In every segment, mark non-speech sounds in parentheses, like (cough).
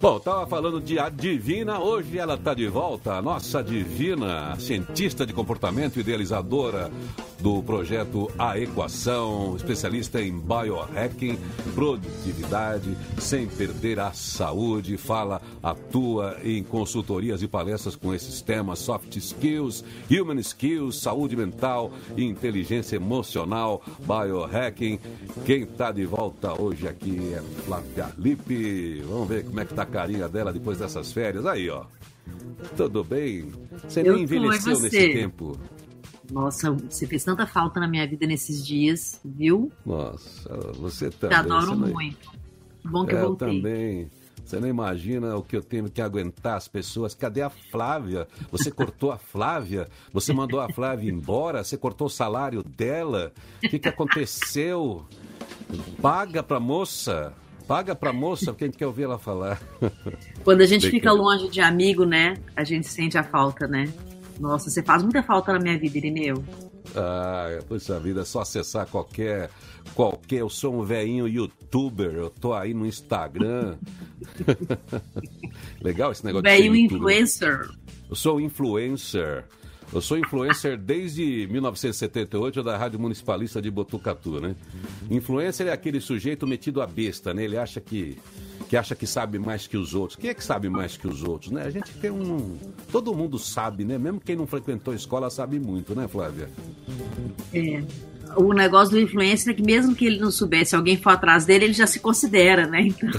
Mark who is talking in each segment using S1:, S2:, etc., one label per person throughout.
S1: Bom, estava falando de a Divina, hoje ela está de volta, a nossa Divina, cientista de comportamento, idealizadora do projeto A Equação, especialista em biohacking, produtividade, sem perder a saúde, fala, atua em consultorias e palestras com esses temas, soft skills, human skills, saúde mental, inteligência emocional, biohacking. Quem está de volta hoje aqui é Flávia Lippe. Vamos ver como é que tá carinha dela depois dessas férias. Aí, ó. Tudo bem? Você
S2: Eu
S1: nem envelheceu
S2: e
S1: nesse
S2: você?
S1: tempo.
S2: Nossa, você fez tanta falta na minha vida nesses dias, viu?
S1: Nossa, você
S2: Te
S1: também.
S2: adoro
S1: você não-
S2: muito. Bom que
S1: É,
S2: eu
S1: eu
S2: voltei.
S1: também. Você não imagina o que eu tenho que aguentar as pessoas. Cadê a Flávia? Você cortou a Flávia? Você mandou a Flávia embora? Você cortou o salário dela? O que, que aconteceu? Paga pra moça. Paga pra moça, quem quer ouvir ela falar. (laughs)
S2: Quando a gente
S1: Bem
S2: fica
S1: que-
S2: longe de amigo, né? A gente sente a falta, né? Nossa, você faz muita falta na minha vida, Irineu.
S1: Ah, puxa vida, é só acessar qualquer. qualquer. Eu sou um velhinho youtuber, eu tô aí no Instagram. (laughs) Legal esse negócio youtuber.
S2: influencer.
S1: Eu sou influencer. Eu sou influencer desde 1978 da Rádio Municipalista de Botucatu, né? Influencer é aquele sujeito metido a besta, né? Ele acha que que acha que sabe mais que os outros. Quem é que sabe mais que os outros, né? A gente tem um todo mundo sabe, né? Mesmo quem não frequentou escola sabe muito, né, Flávia?
S2: É. O negócio do influencer é que mesmo que ele não soubesse, alguém for atrás dele, ele já se considera, né? Então,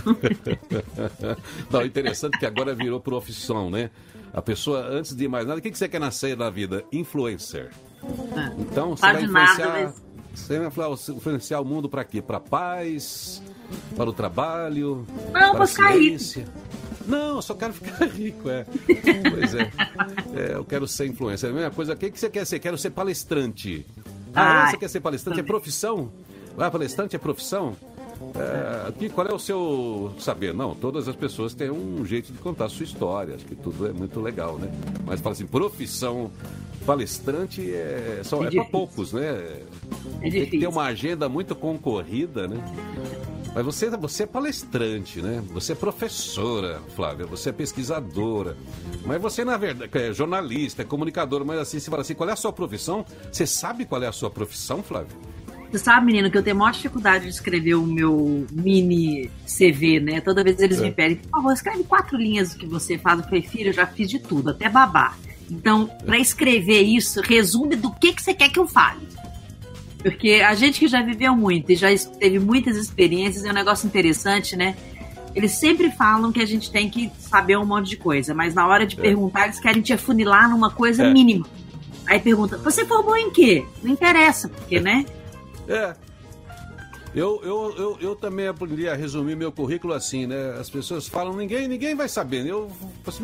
S2: (laughs)
S1: Não, interessante que agora virou profissão, né? A pessoa, antes de mais nada, o que que você quer nascer na vida? Influencer. Então, você
S2: Faz
S1: vai
S2: de nada,
S1: influenciar,
S2: mas-
S1: você vai influ- influenciar o mundo para quê? Para paz, para o trabalho,
S2: Não,
S1: para a ciência. Não, eu só quero ficar (laughs) rico, é. Pois é. É, eu quero ser influencer. A mesma coisa, o que, que você quer ser? Quero ser palestrante. Ah?
S2: Ai,
S1: você quer ser palestrante? É profissão? Ah, palestrante é profissão? É, aqui, qual é o seu saber? Não, todas as pessoas têm um jeito de contar a sua história. Acho que tudo é muito legal, né? Mas fala assim, profissão palestrante é, só,
S2: É
S1: é, para poucos, né?
S2: É
S1: Tem que ter uma agenda muito concorrida, né? Mas você, você é palestrante, né? Você é professora, Flávia, você é pesquisadora. Mas você, na verdade, é jornalista, é comunicadora, mas assim, você fala assim, qual é a sua profissão? Você sabe qual é a sua profissão, Flávia?
S2: Você sabe, menino, que eu tenho a maior dificuldade de escrever o meu mini CV, né? Toda vez eles
S1: É.
S2: me pedem, por favor, escreve quatro linhas do que você faz. Eu falei, filho, eu já fiz de tudo, até babar. Então, para escrever isso, resume do que, que você quer que eu fale. Porque a gente que já viveu muito e já teve muitas experiências, é um negócio interessante, né? Eles sempre falam que a gente tem que saber um monte de coisa, mas na hora de
S1: É.
S2: perguntar, eles querem te afunilar numa coisa
S1: É.
S2: mínima. Aí pergunta, você formou em quê? Não interessa, porque, né?
S1: É. Eu, eu, eu, eu também aprendi a resumir meu currículo assim, né? As pessoas falam, ninguém, ninguém vai saber. Eu,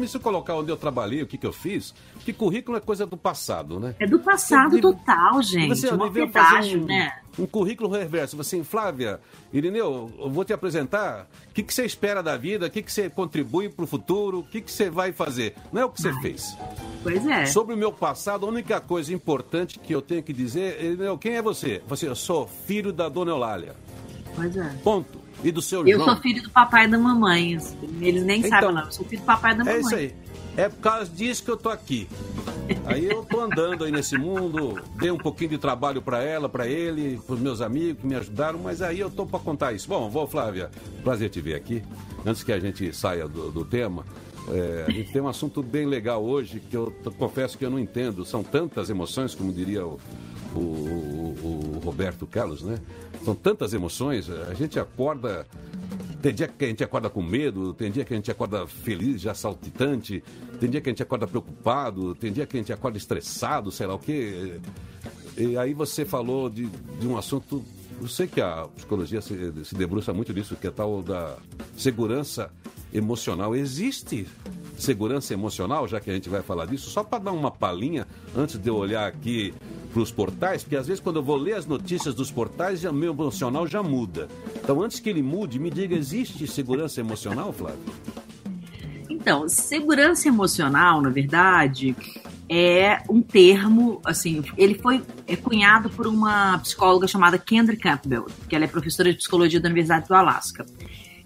S1: se eu colocar onde eu trabalhei, o que, que eu fiz, que currículo é coisa do passado, né?
S2: É do passado
S1: Você-
S2: total, gente.
S1: Você
S2: um
S1: devia
S2: pedágio,
S1: fazer um,
S2: né?
S1: Um currículo reverso. Você, Flávia, Irineu, eu vou te apresentar. O que, que você espera da vida? O que, que você contribui para o futuro? O que, que você vai fazer? Não é o que você fez.
S2: Pois é.
S1: Sobre o meu passado, a única coisa importante que eu tenho que dizer, Irineu, quem é você? Você, eu sou filho da dona Eulália.
S2: Pois é.
S1: Ponto. E do seu
S2: Eu
S1: João.
S2: sou filho do papai e da mamãe. Eles nem
S1: Então,
S2: sabem, não. Eu sou filho do papai e da mamãe.
S1: É isso aí. É por causa disso que eu tô aqui. Aí eu tô andando aí nesse mundo, dei um pouquinho de trabalho para ela, para ele, pros meus amigos que me ajudaram, mas aí eu tô para contar isso. Bom, vou, Flávia, prazer te ver aqui. Antes que a gente saia do, do tema, é, a gente tem um assunto bem legal hoje que eu confesso que eu não entendo. São tantas emoções, como diria o, o- o- o Roberto Carlos, né? São tantas emoções. A gente acorda tem dia que a gente acorda com medo, tem dia que a gente acorda feliz, já saltitante, tem dia que a gente acorda preocupado, tem dia que a gente acorda estressado, sei lá o quê. E aí você falou de, de um assunto, eu sei que a psicologia se, se debruça muito nisso, que é tal da segurança emocional. Existe segurança emocional, já que a gente vai falar disso, só para dar uma palhinha antes de eu olhar aqui para os portais, porque às vezes quando eu vou ler as notícias dos portais, já, meu emocional já muda. Então, antes que ele mude, me diga, existe segurança emocional, Flávio?
S2: Então, segurança emocional, na verdade, é um termo, assim, ele foi é, cunhado por uma psicóloga chamada Kendra Campbell, que ela é professora de psicologia da Universidade do Alasca.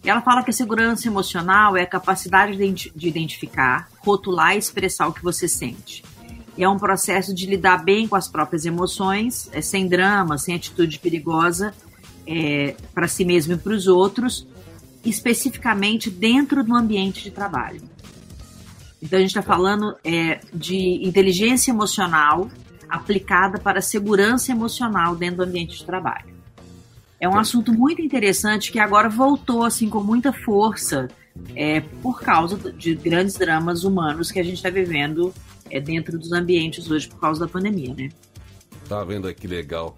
S2: Ela fala que a segurança emocional é a capacidade de identificar, rotular e expressar o que você sente. É um processo de lidar bem com as próprias emoções, é, sem drama, sem atitude perigosa é, para si mesmo e para os outros, especificamente dentro do ambiente de trabalho. Então a gente está falando é, de inteligência emocional aplicada para segurança emocional dentro do ambiente de trabalho. É um assunto muito interessante que agora voltou assim com muita força é, por causa de grandes dramas humanos que a gente está vivendo é, dentro dos ambientes hoje por causa da pandemia, né?
S1: Tá vendo aí que legal,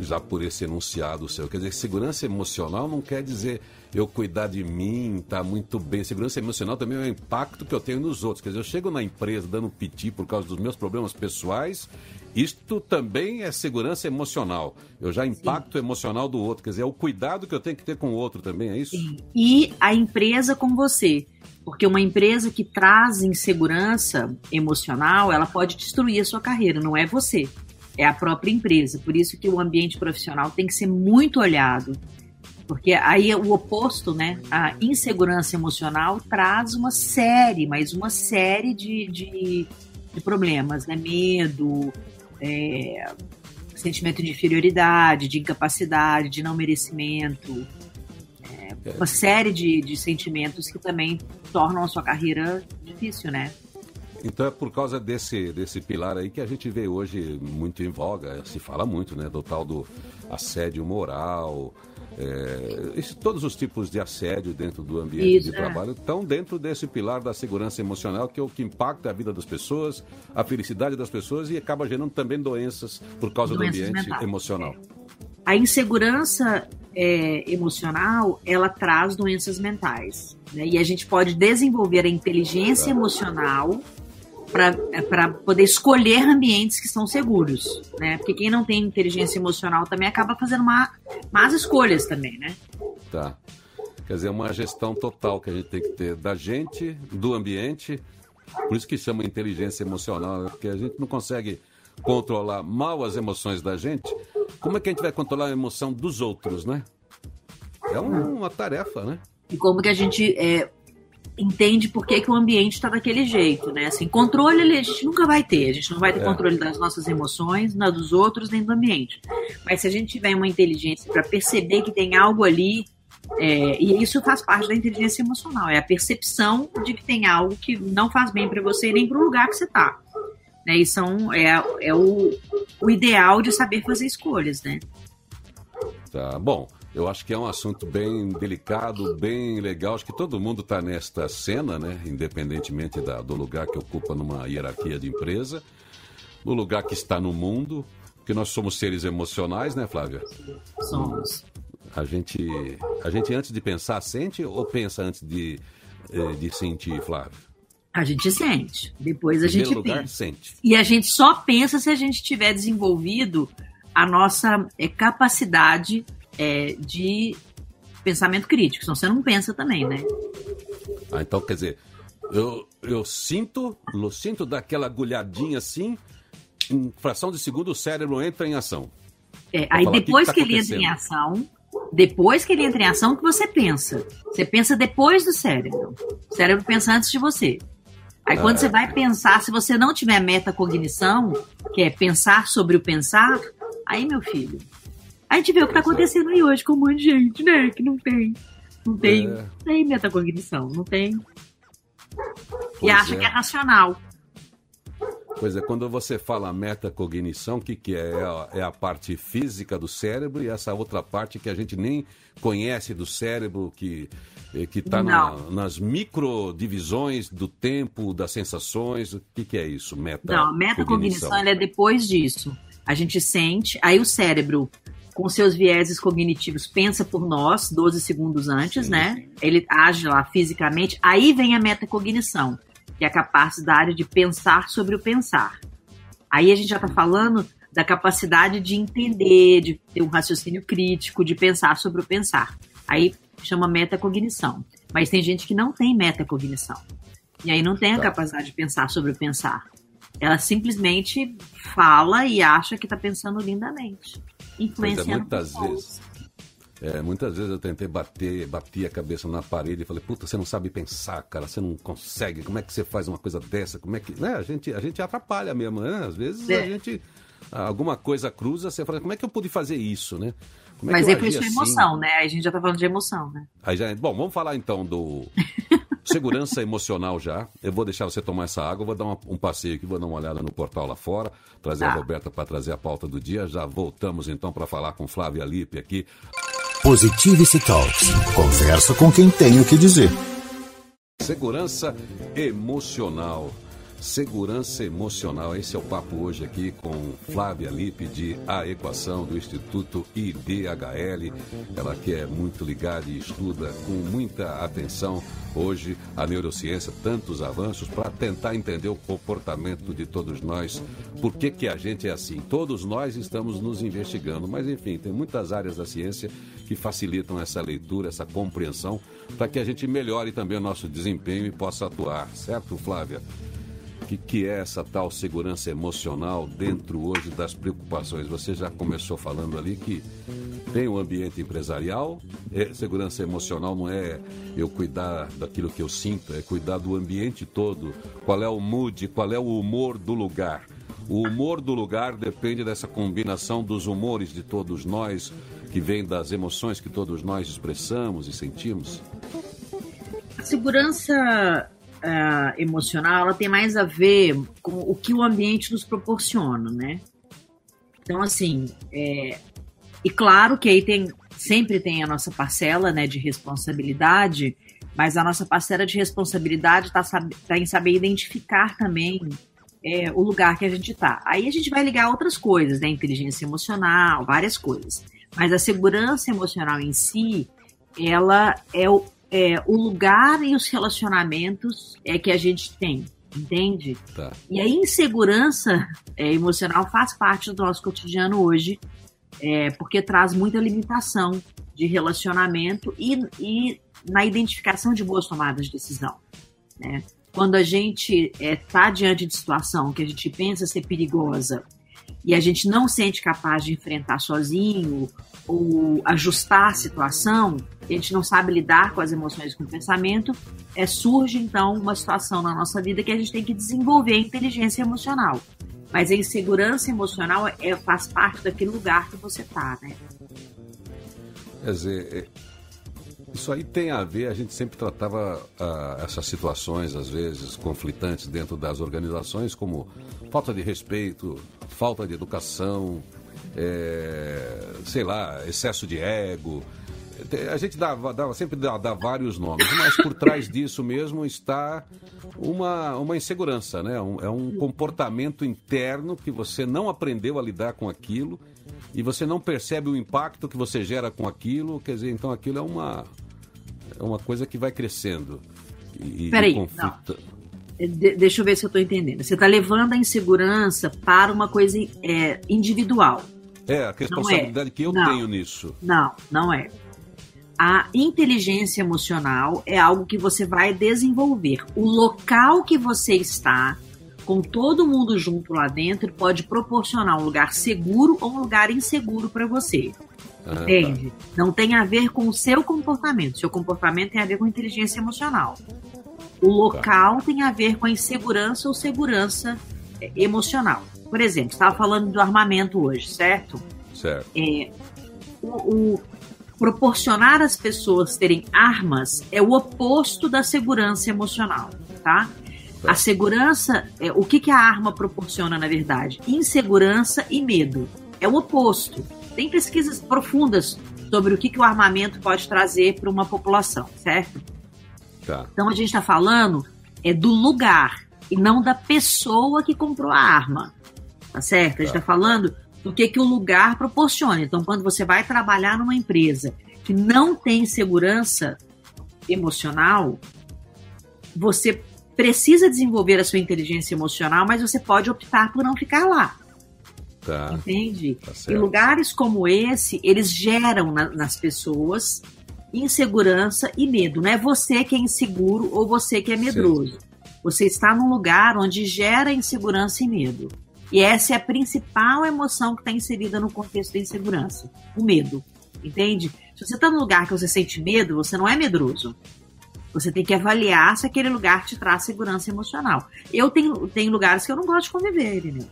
S1: já por esse enunciado seu. Quer dizer, segurança emocional não quer dizer eu cuidar de mim, tá muito bem. Segurança emocional também é o impacto que eu tenho nos outros. Quer dizer, eu chego na empresa dando piti por causa dos meus problemas pessoais, isto também é segurança emocional. Eu já impacto Sim. emocional do outro. Quer dizer, é o cuidado que eu tenho que ter com o outro também, é isso? Sim.
S2: E a empresa com você. Porque uma empresa que traz insegurança emocional, ela pode destruir a sua carreira, não é você. É a própria empresa. Por isso que o ambiente profissional tem que ser muito olhado. Porque aí o oposto, né? A insegurança emocional traz uma série, mas uma série de, de, de problemas, né? Medo, é, sentimento de inferioridade, de incapacidade, de não merecimento, é, é, uma série de, de sentimentos que também tornam a sua carreira difícil, né?
S1: Então é por causa desse, desse pilar aí que a gente vê hoje muito em voga, se fala muito, né, do tal do assédio moral, é, todos os tipos de assédio dentro do ambiente Isso, de é. trabalho estão dentro desse pilar da segurança emocional, que é o que impacta a vida das pessoas, a felicidade das pessoas e acaba gerando também doenças por causa doenças do ambiente mentais. emocional.
S2: A insegurança é, emocional, ela traz doenças mentais. Né? E a gente pode desenvolver a inteligência emocional para é, poder escolher ambientes que são seguros, né? Porque quem não tem inteligência emocional também acaba fazendo má, más escolhas também, né?
S1: Tá. Quer dizer, uma gestão total que a gente tem que ter da gente, do ambiente. Por isso que chama inteligência emocional, né? porque a gente não consegue controlar mal as emoções da gente. Como é que a gente vai controlar a emoção dos outros, né? É uma tarefa, né?
S2: E como que a gente é, entende por que, que o ambiente está daquele jeito, né? Assim, controle a gente nunca vai ter, a gente não vai ter é. controle das nossas emoções, na dos outros, nem do ambiente. Mas se a gente tiver uma inteligência para perceber que tem algo ali, é, e isso faz parte da inteligência emocional, é a percepção de que tem algo que não faz bem para você nem para o lugar que você está. Né? E são, é, é o, o ideal de saber fazer escolhas, né?
S1: Tá bom. Eu acho que é um assunto bem delicado, bem legal. Acho que todo mundo está nesta cena, né? Independentemente da, do lugar que ocupa numa hierarquia de empresa, do lugar que está no mundo, porque nós somos seres emocionais, né, Flávia?
S2: Somos.
S1: A gente, a gente antes de pensar sente ou pensa antes de, eh, de sentir, Flávia?
S2: A gente sente. Depois a gente
S1: lugar,
S2: pensa.
S1: Sente.
S2: E a gente só pensa se a gente tiver desenvolvido a nossa é, capacidade é, de pensamento crítico, senão você não pensa também, né?
S1: Ah, então quer dizer, eu, eu sinto, eu sinto daquela agulhadinha assim, em fração de segundo o cérebro entra em ação.
S2: É, aí depois que, que, tá que ele entra em ação, depois que ele entra em ação, que você pensa. Você pensa depois do cérebro. O cérebro pensa antes de você. Aí quando ah, você vai pensar, se você não tiver metacognição, que é pensar sobre o pensar, aí, meu filho, a gente vê o que está acontecendo aí hoje com um monte de gente, né? Que não tem. Não tem, é. tem metacognição, não tem. Pois e acha é. que é racional.
S1: Pois é, quando você fala metacognição, o que, que é? É a, é a, parte física do cérebro e essa outra parte que a gente nem conhece do cérebro, que eh, está na, nas microdivisões do tempo, das sensações. O que, que é isso?
S2: Meta Não, metacognição é depois disso. A gente sente, aí o cérebro com seus vieses cognitivos pensa por nós 12 segundos antes, sim, né? Sim. Ele age lá fisicamente. Aí vem a metacognição, que é a capacidade de pensar sobre o pensar. Aí a gente já está falando da capacidade de entender, de ter um raciocínio crítico, de pensar sobre o pensar. Aí chama metacognição. Mas tem gente que não tem metacognição. E aí não tem a tá. capacidade de pensar sobre o pensar. Ela simplesmente fala e acha que está pensando lindamente influenciando
S1: muitas vezes É, muitas vezes eu tentei bater, bati a cabeça na parede e falei, puta, você não sabe pensar, cara, você não consegue, como é que você faz uma coisa dessa? Como é que. Né? A, gente, a gente atrapalha mesmo, né? Às vezes é. a gente. Alguma coisa cruza, você fala, como é que eu pude fazer isso, né?
S2: Como é Mas é por isso assim? emoção, né? A gente já tá falando de emoção, né?
S1: Aí já, bom, vamos falar então do (laughs) segurança emocional já. Eu vou deixar você tomar essa água, vou dar uma, um passeio aqui, vou dar uma olhada no portal lá fora, trazer tá. a Roberta para trazer a pauta do dia. Já voltamos então para falar com Flávia Lipe aqui.
S3: Positivity Talks. Conversa com quem tem o que dizer.
S1: Segurança emocional. Segurança emocional. Esse é o papo hoje aqui com Flávia Lipe de A Equação do Instituto IDHL. Ela que é muito ligada e estuda com muita atenção hoje a neurociência, tantos avanços para tentar entender o comportamento de todos nós. Por que, que a gente é assim? Todos nós estamos nos investigando, mas enfim, tem muitas áreas da ciência que facilitam essa leitura, essa compreensão, para que a gente melhore também o nosso desempenho e possa atuar, certo, Flávia? O que, que é essa tal segurança emocional dentro hoje das preocupações? Você já começou falando ali que tem o um ambiente empresarial, é, segurança emocional não é eu cuidar daquilo que eu sinto, é cuidar do ambiente todo. Qual é o mood, qual é o humor do lugar? O humor do lugar depende dessa combinação dos humores de todos nós, que vem das emoções que todos nós expressamos e sentimos.
S2: A segurança uh, emocional, ela tem mais a ver com o que o ambiente nos proporciona, né? Então, assim, é, e claro que aí tem, sempre tem a nossa parcela, né, de responsabilidade, mas a nossa parcela de responsabilidade está tá em saber identificar também é, o lugar que a gente está. Aí a gente vai ligar outras coisas, né, inteligência emocional, várias coisas. Mas a segurança emocional em si, ela é o, é, o lugar e os relacionamentos é que a gente tem, entende? Tá. E a insegurança é, emocional faz parte do nosso cotidiano hoje, é, porque traz muita limitação de relacionamento e, e na identificação de boas tomadas de decisão. Né? Quando a gente está é, diante de situação que a gente pensa ser perigosa e a gente não sente capaz de enfrentar sozinho ou ajustar a situação, a gente não sabe lidar com as emoções com o pensamento, é, surge então uma situação na nossa vida que a gente tem que desenvolver a inteligência emocional. Mas a insegurança emocional é, faz parte daquele lugar que você está, né?
S1: Quer dizer, é, isso aí tem a ver, a gente sempre tratava ah, essas situações, às vezes, conflitantes dentro das organizações, como falta de respeito, falta de educação, é, sei lá, excesso de ego. A gente dá, dá sempre dá, dá, vários nomes, mas por trás disso mesmo está uma, uma insegurança, né? Um, é um comportamento interno que você não aprendeu a lidar com aquilo e você não percebe o impacto que você gera com aquilo. Quer dizer, então aquilo é uma, é uma coisa que vai crescendo.
S2: E, Peraí, conflito... De, deixa eu ver se eu estou entendendo. Você está levando a insegurança para uma coisa é, individual.
S1: É, a responsabilidade é. que eu não, tenho nisso.
S2: Não, não é. A inteligência emocional é algo que você vai desenvolver. O local que você está, com todo mundo junto lá dentro, pode proporcionar um lugar seguro ou um lugar inseguro para você. Ah. Entende? Tá. Não tem a ver com o seu comportamento. Seu comportamento tem a ver com inteligência emocional. O local tá. tem a ver com a insegurança ou segurança é, emocional. Por exemplo, estava falando do armamento hoje, certo?
S1: Certo.
S2: É, o, o, proporcionar às pessoas terem armas é o oposto da segurança emocional, tá? A segurança, é, o que, que a arma proporciona, na verdade? Insegurança e medo. É o oposto. Tem pesquisas profundas sobre o que, que o armamento pode trazer para uma população, certo? Tá. Então a gente está falando é do lugar e não da pessoa que comprou a arma tá certo? A gente está tá falando do que, que o lugar proporciona. Então, quando você vai trabalhar numa empresa que não tem segurança emocional, você precisa desenvolver a sua inteligência emocional, mas você pode optar por não ficar lá. Tá. Entende? Tá e lugares como esse, eles geram na, nas pessoas insegurança e medo. Não é você que é inseguro ou você que é medroso. Sim. Você está num lugar onde gera insegurança e medo. E essa é a principal emoção que está inserida no contexto da insegurança: o medo. Entende? Se você está num lugar que você sente medo, você não é medroso. Você tem que avaliar se aquele lugar te traz segurança emocional. Eu tenho, tenho lugares que eu não gosto de conviver, né?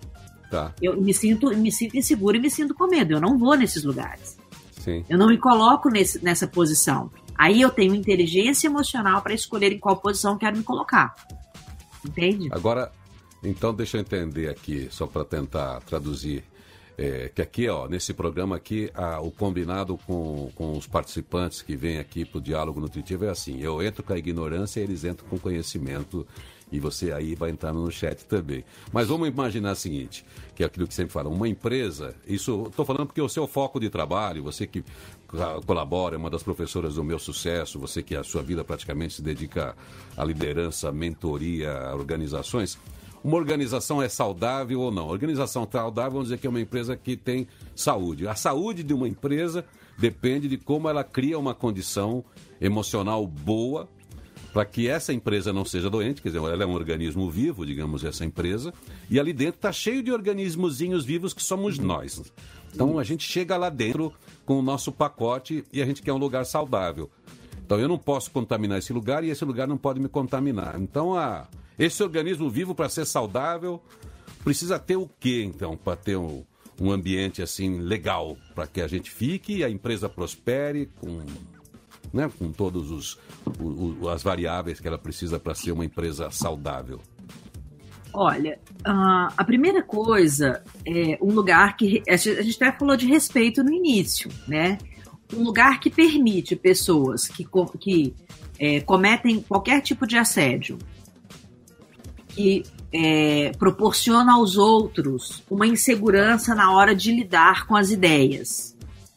S2: Tá. Eu me sinto, me sinto inseguro e me sinto com medo. Eu não vou nesses lugares. Sim. Eu não me coloco nesse, nessa posição. Aí eu tenho inteligência emocional para escolher em qual posição quero me colocar. Entende?
S1: Agora, então deixa eu entender aqui, só para tentar traduzir. É, que aqui, ó, nesse programa aqui, a, o combinado com, com os participantes que vêm aqui para o diálogo nutritivo é assim: eu entro com a ignorância e eles entram com conhecimento e você aí vai entrar no chat também. Mas vamos imaginar o seguinte, que é aquilo que sempre fala, uma empresa, isso estou falando porque o seu foco de trabalho, você que colabora, é uma das professoras do meu sucesso, você que a sua vida praticamente se dedica à liderança, mentoria, a organizações, uma organização é saudável ou não? Organização saudável, vamos dizer que é uma empresa que tem saúde. A saúde de uma empresa depende de como ela cria uma condição emocional boa para que essa empresa não seja doente, quer dizer, ela é um organismo vivo, digamos, essa empresa, e ali dentro está cheio de organismozinhos vivos que somos nós. Então a gente chega lá dentro com o nosso pacote e a gente quer um lugar saudável. Então eu não posso contaminar esse lugar e esse lugar não pode me contaminar. Então a, esse organismo vivo, para ser saudável, precisa ter o quê, então, para ter um, um ambiente assim legal, para que a gente fique e a empresa prospere com né, com todas os, as variáveis que ela precisa para ser uma empresa saudável?
S2: Olha, a primeira coisa é um lugar que. A gente até falou de respeito no início, né? Um lugar que permite pessoas que, que é, cometem qualquer tipo de assédio, que é, proporciona aos outros uma insegurança na hora de lidar com as ideias.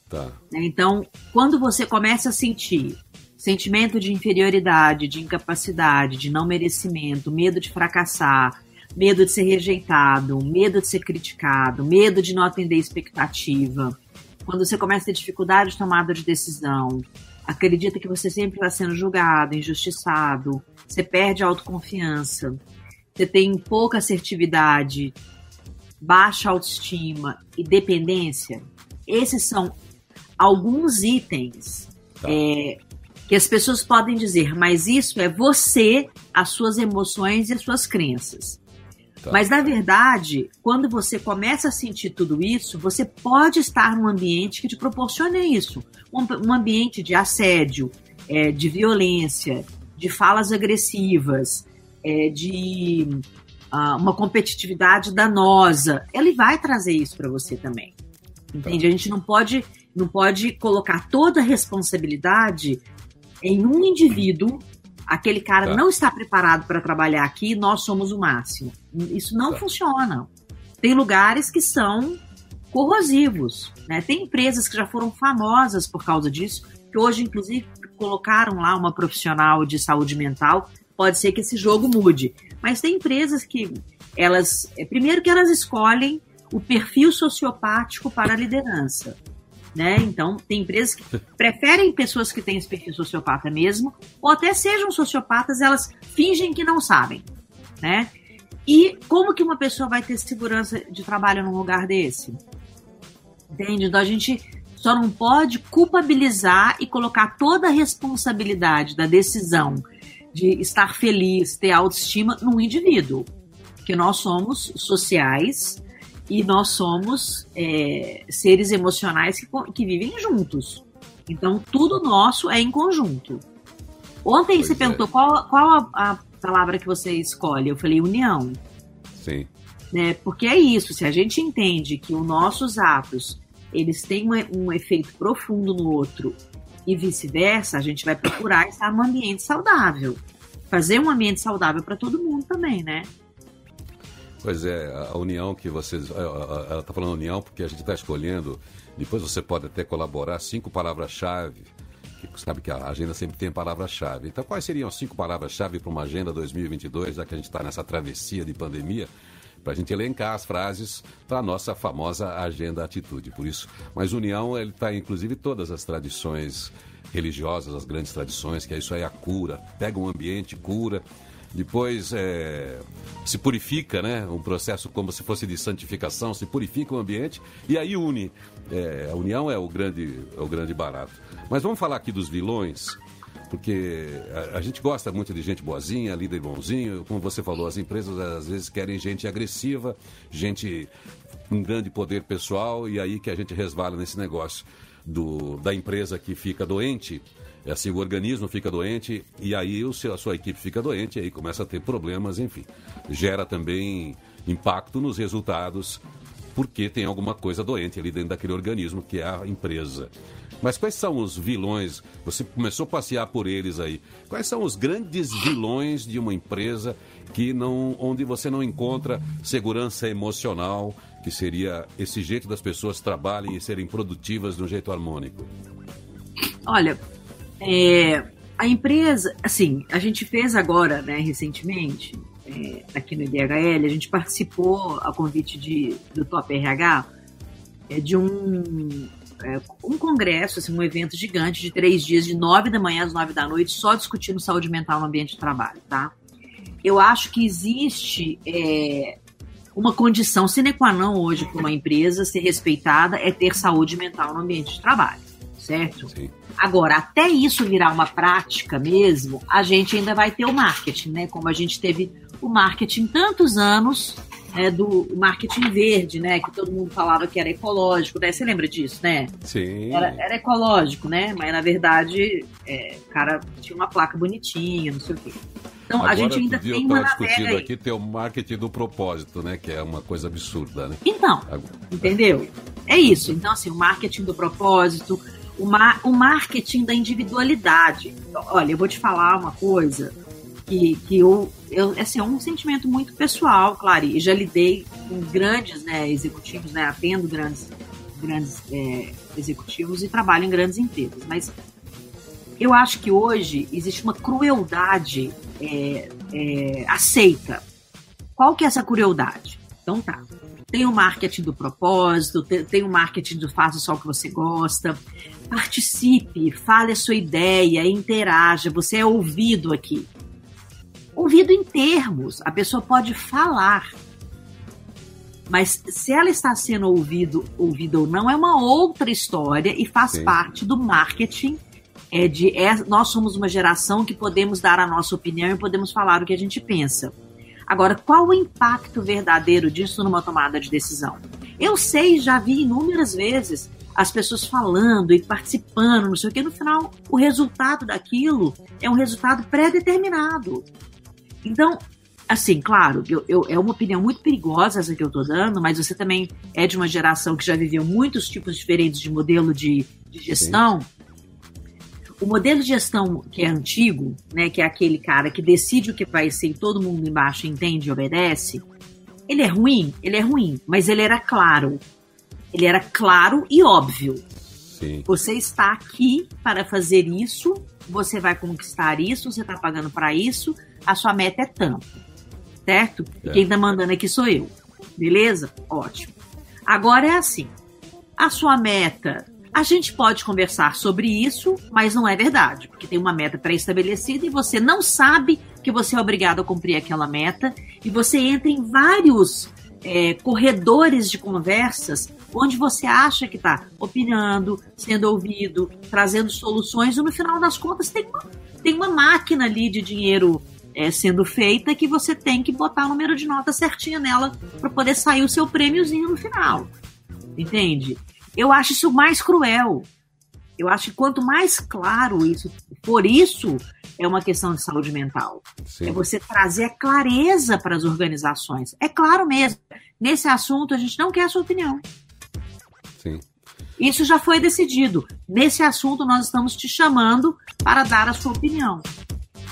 S2: Tá. Né? Então, quando você começa a sentir sentimento de inferioridade, de incapacidade, de não merecimento, medo de fracassar, medo de ser rejeitado, medo de ser criticado, medo de não atender expectativa, quando você começa a ter dificuldade de tomada de decisão, acredita que você sempre está sendo julgado, injustiçado, você perde a autoconfiança, você tem pouca assertividade, baixa autoestima e dependência, esses são alguns itens tá. é, que as pessoas podem dizer, mas isso é você, as suas emoções e as suas crenças. Tá. Mas na verdade, quando você começa a sentir tudo isso, você pode estar num ambiente que te proporcione isso. Um, um ambiente de assédio, é, de violência, de falas agressivas, é, de uh, uma competitividade danosa. Ele vai trazer isso para você também. Entende? Tá. A gente não pode não pode colocar toda a responsabilidade em um indivíduo. Aquele cara tá. não está preparado para trabalhar aqui, nós somos o máximo. Isso não tá. funciona. Tem lugares que são corrosivos. Né? Tem empresas que já foram famosas por causa disso, que hoje, inclusive, colocaram lá uma profissional de saúde mental. Pode ser que esse jogo mude. Mas tem empresas que elas. É, primeiro que elas escolhem o perfil sociopático para a liderança né? Então, tem empresas que preferem pessoas que têm esse perfil sociopata mesmo, ou até sejam sociopatas, elas fingem que não sabem, né? E como que uma pessoa vai ter segurança de trabalho num lugar desse? Entende? Então a gente só não pode culpabilizar e colocar toda a responsabilidade da decisão de estar feliz, ter autoestima no indivíduo. Porque nós somos sociais, e nós somos é, seres emocionais que, que vivem juntos. Então, tudo nosso é em conjunto. Ontem pois você é. perguntou qual, qual a, a, palavra que você escolhe. Eu falei união.
S1: Sim.
S2: Né? Porque é isso. Se a gente entende que os nossos atos eles têm um, um efeito profundo no outro e vice-versa, a gente vai procurar estar num ambiente saudável. Fazer um ambiente saudável para todo mundo também, né?
S1: Pois é, a união que vocês. Ela está falando união porque a gente está escolhendo. Depois você pode até colaborar cinco palavras-chave. Que sabe que a agenda sempre tem palavra-chave. Então, quais seriam as cinco palavras-chave para uma agenda 2022, já que a gente está nessa travessia de pandemia? Para a gente elencar as frases para a nossa famosa agenda atitude. Por isso, mas união, ele está inclusive todas as tradições religiosas, as grandes tradições, que é isso aí a cura. Pega um ambiente, cura depois é, se purifica, né? Um processo como se fosse de santificação, se purifica o ambiente e aí une. É, a união é o grande, é o grande barato. Mas vamos falar aqui dos vilões, porque a, a, gente gosta muito de gente boazinha, líder bonzinho. Como você falou, as empresas às vezes querem gente agressiva, gente com grande poder pessoal e aí que a gente resvala nesse negócio do, da empresa que fica doente é assim, o organismo fica doente e aí o seu, a sua equipe fica doente aí começa a ter problemas, enfim. Gera também impacto nos resultados porque tem alguma coisa doente ali dentro daquele organismo que é a empresa. Mas quais são os vilões? Você começou a passear por eles aí. Quais são os grandes vilões de uma empresa que não, onde você não encontra segurança emocional, que seria esse jeito das pessoas trabalhem e serem produtivas de um jeito harmônico?
S2: Olha, é, a empresa, assim, a gente fez agora, né, recentemente, é, aqui no IDHL, a gente participou, a convite de, do Top RH, é, de um, é, um congresso, assim, um evento gigante de três dias, de nove da manhã às nove da noite, só discutindo saúde mental no ambiente de trabalho, tá? Eu acho que existe é, uma condição sine qua non hoje para uma empresa ser respeitada é ter saúde mental no ambiente de trabalho, certo? Sim. Agora, até isso virar uma prática mesmo, a gente ainda vai ter o marketing, né? Como a gente teve o marketing tantos anos, né, do marketing verde, né? Que todo mundo falava que era ecológico, né? Você lembra disso, né?
S1: Sim.
S2: Era, era ecológico, né? Mas na verdade, é, o cara tinha uma placa bonitinha, não sei o quê. Então
S1: Agora,
S2: a gente ainda tem uma
S1: discutindo aqui tem o marketing do propósito, né? Que é uma coisa absurda, né?
S2: Então, Agora. entendeu? É isso. Então, assim, o marketing do propósito, o, o marketing da individualidade. Olha, eu vou te falar uma coisa que, que eu, eu assim, é um sentimento muito pessoal, claro, e já lidei com grandes né, executivos, né, atendo grandes, grandes é, executivos e trabalho em grandes empresas, mas eu acho que hoje existe uma crueldade é, é, aceita. Qual que é essa crueldade? Então tá, tem o marketing do propósito, tem, tem o marketing do faça só o que você gosta. Participe, fale a sua ideia, interaja, você é ouvido aqui. Ouvido em termos, a pessoa pode falar. Mas se ela está sendo ouvido, ouvida ou não, é uma outra história e faz Sim. parte do marketing. É de, é, nós somos uma geração que podemos dar a nossa opinião e podemos falar o que a gente pensa. Agora, qual o impacto verdadeiro disso numa tomada de decisão? Eu sei, já vi inúmeras vezes as pessoas falando e participando, não sei o que, no final, o resultado daquilo é um resultado pré-determinado. Então, assim, claro, eu, eu, é uma opinião muito perigosa essa que eu estou dando, mas você também é de uma geração que já viveu muitos tipos diferentes de modelo de, de gestão. Sim. O modelo de gestão que é antigo, né, que é aquele cara que decide o que vai ser e todo mundo embaixo entende e obedece, ele é ruim? Ele é ruim, mas ele era claro. Ele era claro e óbvio.
S1: Sim.
S2: Você está aqui para fazer isso, você vai conquistar isso, você está pagando para isso, a sua meta é tanto. Certo? É. Quem está mandando aqui sou eu. Beleza? Ótimo. Agora é assim. A sua meta a gente pode conversar sobre isso, mas não é verdade, porque tem uma meta pré-estabelecida e você não sabe que você é obrigado a cumprir aquela meta e você entra em vários é, corredores de conversas onde você acha que está opinando, sendo ouvido, trazendo soluções e no final das contas tem uma, tem uma máquina ali de dinheiro é, sendo feita que você tem que botar o número de nota certinha nela para poder sair o seu prêmiozinho no final. Entende? Eu acho isso mais cruel. Eu acho que quanto mais claro isso for isso, é uma questão de saúde mental. Sim. É você trazer a clareza para as organizações. É claro mesmo. Nesse assunto, a gente não quer a sua opinião. Isso já foi decidido. Nesse assunto, nós estamos te chamando para dar a sua opinião.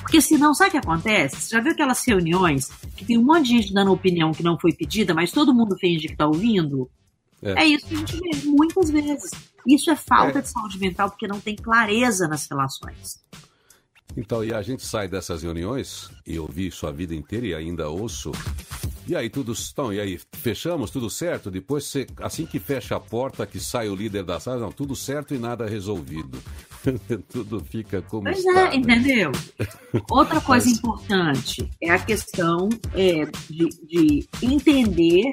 S2: Porque senão, sabe o que acontece? Você já viu aquelas reuniões que tem um monte de gente dando opinião que não foi pedida, mas todo mundo finge que está ouvindo? É. é. isso que a gente vê muitas vezes. Isso é falta é. de saúde mental porque não tem clareza nas relações.
S1: Então, e a gente sai dessas reuniões, e eu vi isso a vida inteira e ainda ouço. E aí, tudo. Então, e aí, fechamos, tudo certo? Depois, você, assim que fecha a porta, que sai o líder da sala, não, tudo certo e nada resolvido. (laughs) tudo fica como
S2: pois
S1: está.
S2: é, entendeu? (laughs) Outra coisa
S1: Mas-
S2: importante é a questão é, de, de entender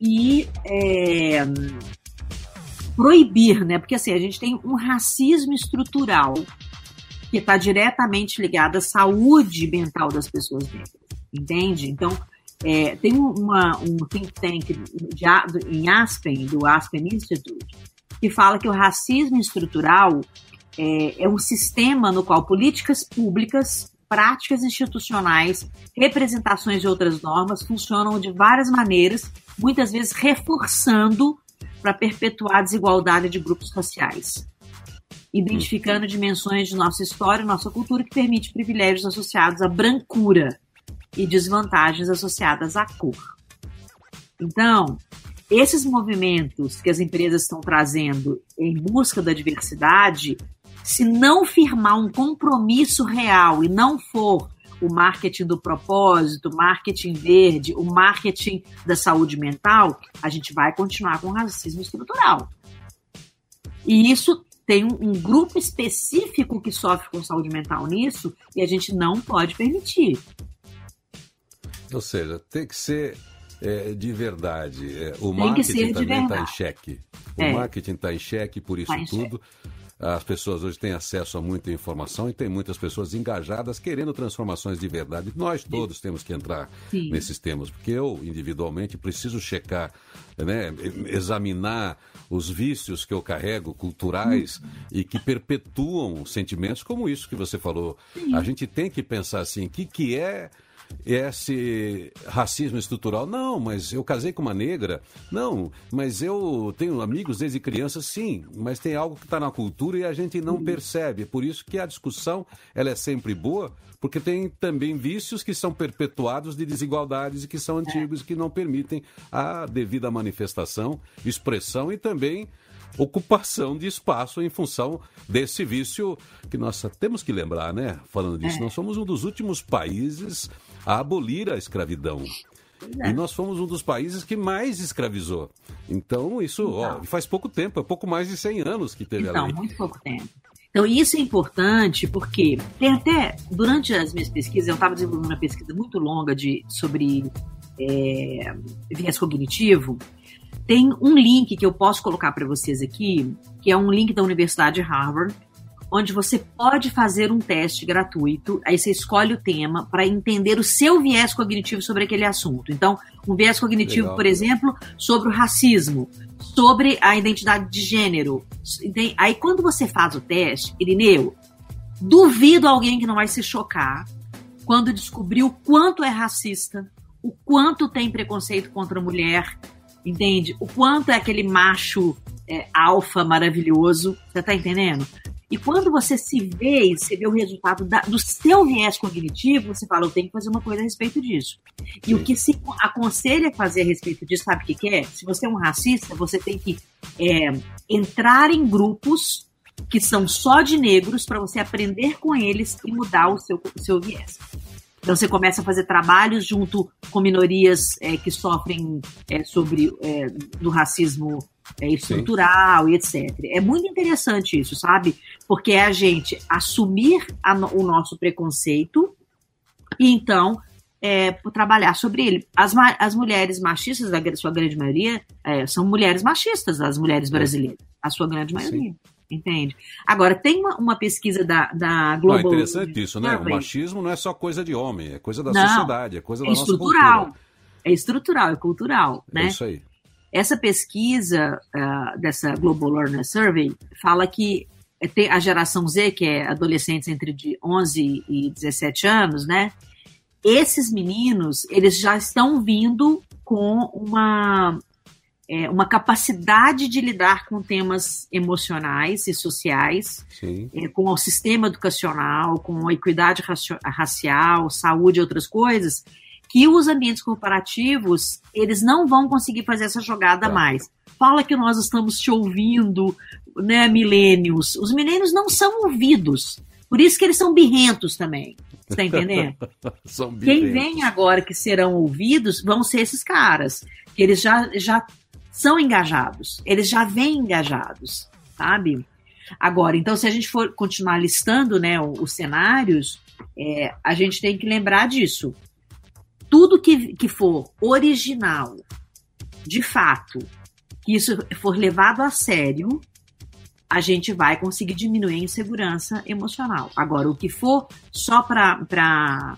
S2: e é, proibir, né? Porque assim, a gente tem um racismo estrutural que está diretamente ligado à saúde mental das pessoas negras, entende? Então, é, tem um- uma, um think tank de em Aspen, do Aspen Institute, que fala que o racismo estrutural é, é um sistema no qual políticas públicas, práticas institucionais, representações de outras normas funcionam de várias maneiras, muitas vezes reforçando para perpetuar a desigualdade de grupos raciais, identificando dimensões de nossa história e nossa cultura que permite privilégios associados à brancura e desvantagens associadas à cor. Então, esses movimentos que as empresas estão trazendo em busca da diversidade, se não firmar um compromisso real e não for o marketing do propósito, o marketing verde, o marketing da saúde mental, a gente vai continuar com o racismo estrutural. E isso tem um, grupo específico que sofre com saúde mental nisso e a gente não pode permitir.
S1: Ou seja, tem que ser é, de verdade. É, o
S2: Tem
S1: marketing também está em xeque. O
S2: É.
S1: marketing está em xeque por isso
S2: Tá
S1: tudo. As pessoas hoje têm acesso a muita informação e tem muitas pessoas engajadas querendo transformações de verdade. Nós todos temos que entrar
S2: Sim.
S1: nesses temas, porque eu, individualmente, preciso checar, né, examinar os vícios que eu carrego, culturais,
S2: Uhum.
S1: e que perpetuam sentimentos como isso que você falou. A gente tem que pensar assim, o que, que é esse racismo estrutural. Não, mas eu casei com uma negra. Não, mas eu tenho amigos desde criança, sim. Mas tem algo que está na cultura e a gente não percebe. Por isso que a discussão ela é sempre boa, porque tem também vícios que são perpetuados de desigualdades e que são antigos e que não permitem a devida manifestação, expressão e também ocupação de espaço em função desse vício que nós temos que lembrar, né? Falando disso,
S2: É.
S1: nós somos um dos últimos países a abolir a escravidão.
S2: é.
S1: E nós fomos um dos países que mais escravizou. Então, isso ó,
S2: Então.
S1: faz pouco tempo, é pouco mais de 100 anos que teve a
S2: Então,
S1: lei.
S2: muito pouco tempo. Então, isso é importante porque tem até, durante as minhas pesquisas, eu estava desenvolvendo uma pesquisa muito longa de, sobre é, viés cognitivo. Tem um link que eu posso colocar para vocês aqui, que é um link da Universidade de Harvard, onde você pode fazer um teste gratuito. Aí você escolhe o tema para entender o seu viés cognitivo sobre aquele assunto. Então, um viés cognitivo,
S1: Legal.
S2: por exemplo, sobre o racismo, sobre a identidade de gênero. Aí, quando você faz o teste, Irineu, duvido alguém que não vai se chocar quando descobrir o quanto é racista, o quanto tem preconceito contra a mulher, entende? O quanto é aquele macho é, alfa maravilhoso, você tá entendendo? E quando você se vê e você vê o resultado da- do seu viés cognitivo, você fala, eu tenho que fazer uma coisa a respeito disso. E o que se aconselha fazer a respeito disso, sabe o que, que é? Se você é um racista, você tem que é, entrar em grupos que são só de negros para você aprender com eles e mudar o seu, o seu viés. Então você começa a fazer trabalhos junto com minorias é, que sofrem é, sobre é, do racismo é, estrutural e etc. É muito interessante isso, sabe? Porque é a gente assumir a o nosso preconceito e então é, trabalhar sobre ele. As, as mulheres machistas, a gra- sua grande maioria, é, são mulheres machistas, as mulheres brasileiras, a sua grande maioria. Entende? Agora, tem uma, uma pesquisa da, da
S1: Não, é
S2: Global.
S1: interessante isso, né? O machismo não é só coisa de homem, é coisa da
S2: Não,
S1: sociedade, é coisa da
S2: É
S1: nossa
S2: estrutural.
S1: cultura.
S2: É estrutural, é cultural,
S1: É
S2: né?
S1: isso aí.
S2: Essa pesquisa ah, dessa Global Learner Survey fala que a geração Z, que é adolescentes entre de 11 e 17 anos, né? Esses meninos, eles já estão vindo com uma, é, uma capacidade de lidar com temas emocionais e sociais, é, com o sistema educacional, com a equidade racial, saúde e outras coisas, que os ambientes corporativos, eles não vão conseguir fazer essa jogada
S1: Tá.
S2: mais. Fala que nós estamos te ouvindo, né, milênios. Os milênios não são ouvidos. Por isso que eles são birrentos também. Você tá entendendo? (laughs)
S1: São
S2: Quem
S1: birrentos.
S2: vem agora que serão ouvidos vão ser esses caras. Que eles já, já são engajados. Eles já vêm engajados, sabe? Agora, então, se a gente for continuar listando né, os cenários, é, a gente tem que lembrar disso. Tudo que, que for original, de fato, que isso for levado a sério, a gente vai conseguir diminuir a insegurança emocional. Agora, o que for só para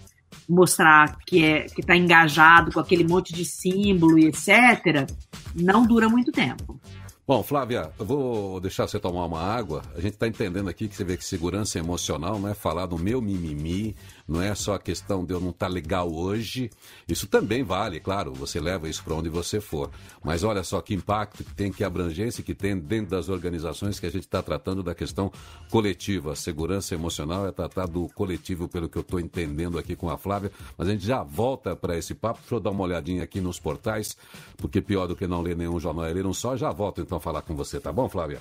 S2: mostrar que é que está engajado com aquele monte de símbolo e etc., não dura muito tempo.
S1: Bom, Flávia, eu vou deixar você tomar uma água. A gente está entendendo aqui que você vê que segurança emocional não é falar do meu mimimi, não é só a questão de eu não estar tá legal hoje. Isso também vale, claro, você leva isso para onde você for. Mas olha só que impacto que tem, que abrangência que tem dentro das organizações que a gente está tratando da questão coletiva. Segurança emocional é tratar do coletivo, pelo que eu estou entendendo aqui com a Flávia. Mas a gente já volta para esse papo. Deixa eu dar uma olhadinha aqui nos portais, porque pior do que não ler nenhum jornal é ler um só. Já volto então a falar com você, tá bom, Flávia?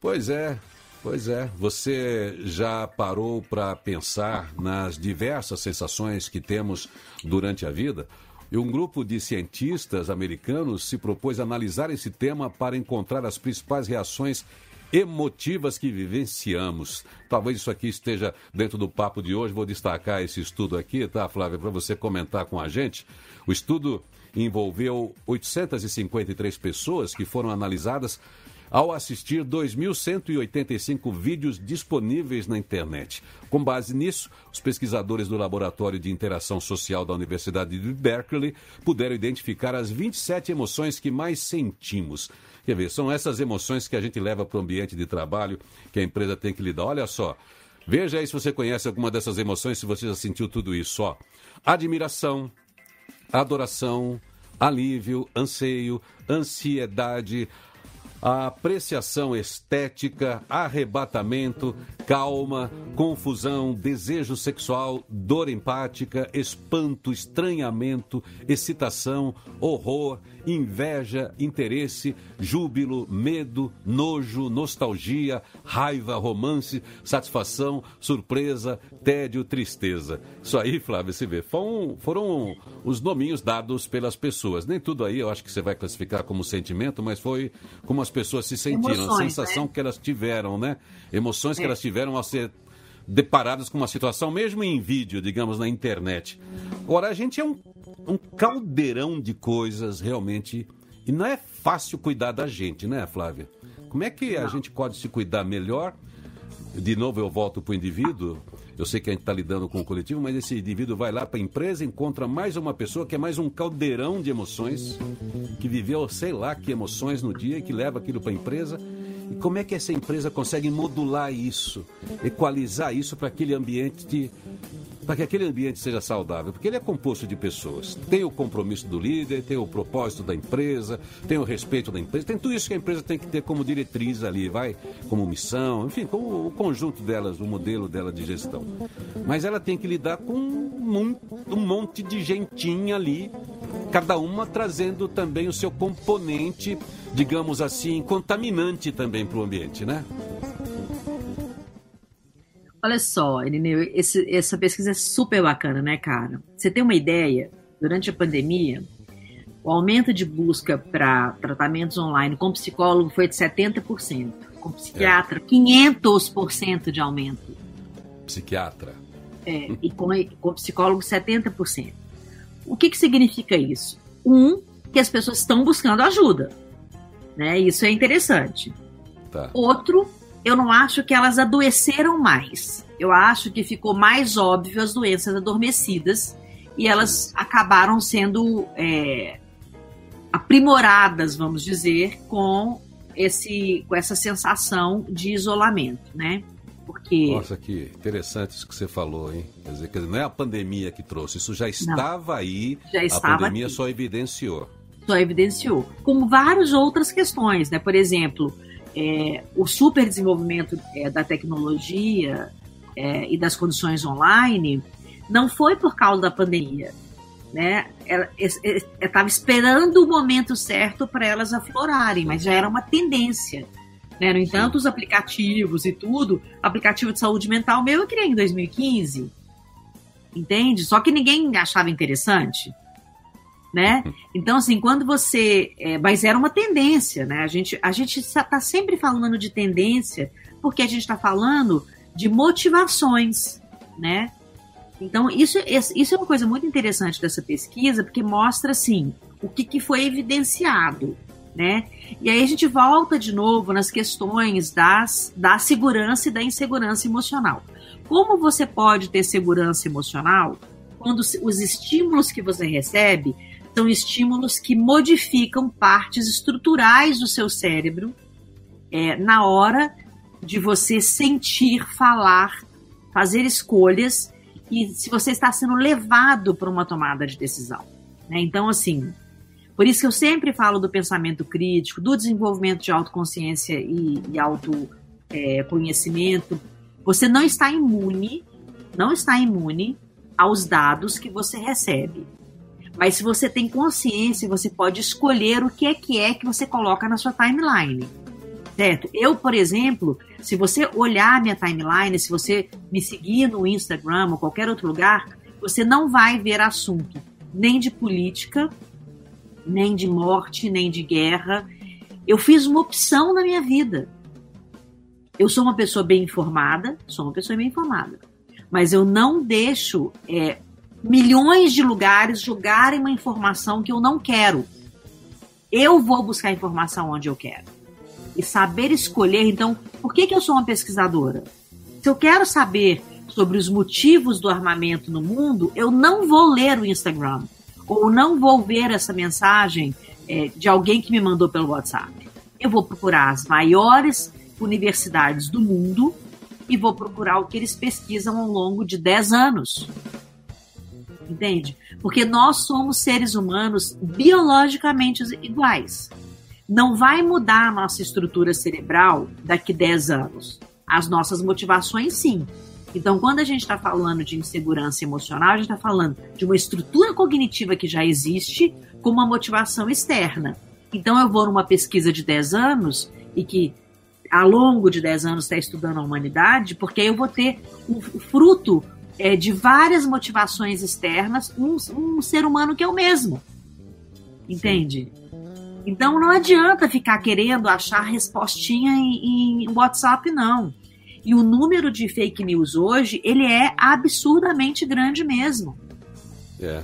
S1: Pois é, Pois é, você já parou para pensar nas diversas sensações que temos durante a vida? E um grupo de cientistas americanos se propôs analisar esse tema para encontrar as principais reações emotivas que vivenciamos. Talvez isso aqui esteja dentro do papo de hoje. Vou destacar esse estudo aqui, tá, Flávia, para você comentar com a gente. O estudo envolveu 853 pessoas que foram analisadas ao assistir 2.185 vídeos disponíveis na internet. Com base nisso, os pesquisadores do Laboratório de Interação Social da Universidade de Berkeley puderam identificar as 27 emoções que mais sentimos. Quer ver, são essas emoções que a gente leva para o ambiente de trabalho, que a empresa tem que lidar. Olha só, veja aí se você conhece alguma dessas emoções, se você já sentiu tudo isso. Ó. Admiração, adoração, alívio, anseio, ansiedade, apreciação estética, arrebatamento, calma, confusão, desejo sexual, dor empática, espanto, estranhamento, excitação, horror, inveja, interesse, júbilo, medo, nojo, nostalgia, raiva, romance, satisfação, surpresa, tédio, tristeza. Isso aí, Flávio, você vê, foram, foram os nominhos dados pelas pessoas. Nem tudo aí eu acho que você vai classificar como sentimento, mas foi como as pessoas se sentiram, Emoções, a sensação né? que elas tiveram, né? Emoções é. que elas tiveram ao ser deparadas com uma situação, mesmo em vídeo, digamos, na internet. Agora, a gente é um, um caldeirão de coisas, realmente, e não é fácil cuidar da gente, né, Flávia? Como é que a gente pode se cuidar melhor? De novo, eu volto para o indivíduo. Eu sei que a gente está lidando com o coletivo, mas esse indivíduo vai lá para a empresa, encontra mais uma pessoa que é mais um caldeirão de emoções, que viveu sei lá que emoções no dia que leva aquilo para a empresa. E como é que essa empresa consegue modular isso, equalizar isso para aquele ambiente, para que aquele ambiente seja saudável? Porque ele é composto de pessoas. Tem o compromisso do líder, tem o propósito da empresa, tem o respeito da empresa, tem tudo isso que a empresa tem que ter como diretriz ali, vai, como missão, enfim, como o conjunto delas, o modelo dela de gestão. Mas ela tem que lidar com um, monte de gentinha ali, cada uma trazendo também o seu componente digamos assim, contaminante também para o ambiente, né?
S2: Olha só, Irineu, esse, essa pesquisa é super bacana, né, cara? Você tem uma ideia? Durante a pandemia, o aumento de busca para tratamentos online com psicólogo foi de 70%. Com psiquiatra, é. 500% de aumento.
S1: Psiquiatra.
S2: É, (laughs) e com, com psicólogo, 70%. O que, que significa isso? Um, que as pessoas estão buscando ajuda. Né? Isso é interessante. Tá. Outro, eu não acho que elas adoeceram mais. Eu acho que ficou mais óbvio as doenças adormecidas e elas acabaram sendo é, aprimoradas, vamos dizer, com esse com essa sensação de isolamento, né?
S1: Porque Nossa, que interessante isso que você falou, hein? Quer dizer, quer dizer não é a pandemia que trouxe, isso já estava não, aí. Já estava a pandemia aqui. só evidenciou
S2: só evidenciou, como várias outras questões, né? Por exemplo, é, o super desenvolvimento é, da tecnologia é, e das condições online não foi por causa da pandemia, né? Estava esperando o momento certo para elas aflorarem, mas já era uma tendência. Né? No entanto, os aplicativos e tudo, aplicativo de saúde mental meu eu criei em 2015, entende? Só que ninguém achava interessante. Né? Então, assim, quando você. É, mas era uma tendência, né? A gente a gente está sempre falando de tendência, porque a gente está falando de motivações, né? Então, isso, isso é uma coisa muito interessante dessa pesquisa, porque mostra, assim, o que, que foi evidenciado, né? E aí a gente volta de novo nas questões das, da segurança e da insegurança emocional. Como você pode ter segurança emocional quando os estímulos que você recebe são estímulos que modificam partes estruturais do seu cérebro é, na hora de você sentir, falar, fazer escolhas e se você está sendo levado para uma tomada de decisão. Né? Então, assim, por isso que eu sempre falo do pensamento crítico, do desenvolvimento de autoconsciência e, e autoconhecimento. É, você não está imune, não está imune aos dados que você recebe. Mas se você tem consciência, você pode escolher o que é que é que você coloca na sua timeline. Certo? Eu, por exemplo, se você olhar minha timeline, se você me seguir no Instagram ou qualquer outro lugar, você não vai ver assunto nem de política, nem de morte, nem de guerra. Eu fiz uma opção na minha vida. Eu sou uma pessoa bem informada, sou uma pessoa bem informada, mas eu não deixo é, milhões de lugares jogarem uma informação que eu não quero. Eu vou buscar informação onde eu quero. E saber escolher, então, por que, que eu sou uma pesquisadora? Se eu quero saber sobre os motivos do armamento no mundo, eu não vou ler o Instagram. Ou não vou ver essa mensagem é, de alguém que me mandou pelo WhatsApp. Eu vou procurar as maiores universidades do mundo e vou procurar o que eles pesquisam ao longo de 10 anos entende? Porque nós somos seres humanos biologicamente iguais. Não vai mudar a nossa estrutura cerebral daqui 10 anos. As nossas motivações, sim. Então, quando a gente está falando de insegurança emocional, a gente está falando de uma estrutura cognitiva que já existe com uma motivação externa. Então, eu vou numa pesquisa de 10 anos e que ao longo de 10 anos está estudando a humanidade, porque eu vou ter o fruto é, de várias motivações externas, um, um ser humano que é o mesmo. Entende? Então não adianta ficar querendo achar respostinha em, em WhatsApp, não. E o número de fake news hoje, ele é absurdamente grande mesmo.
S1: É.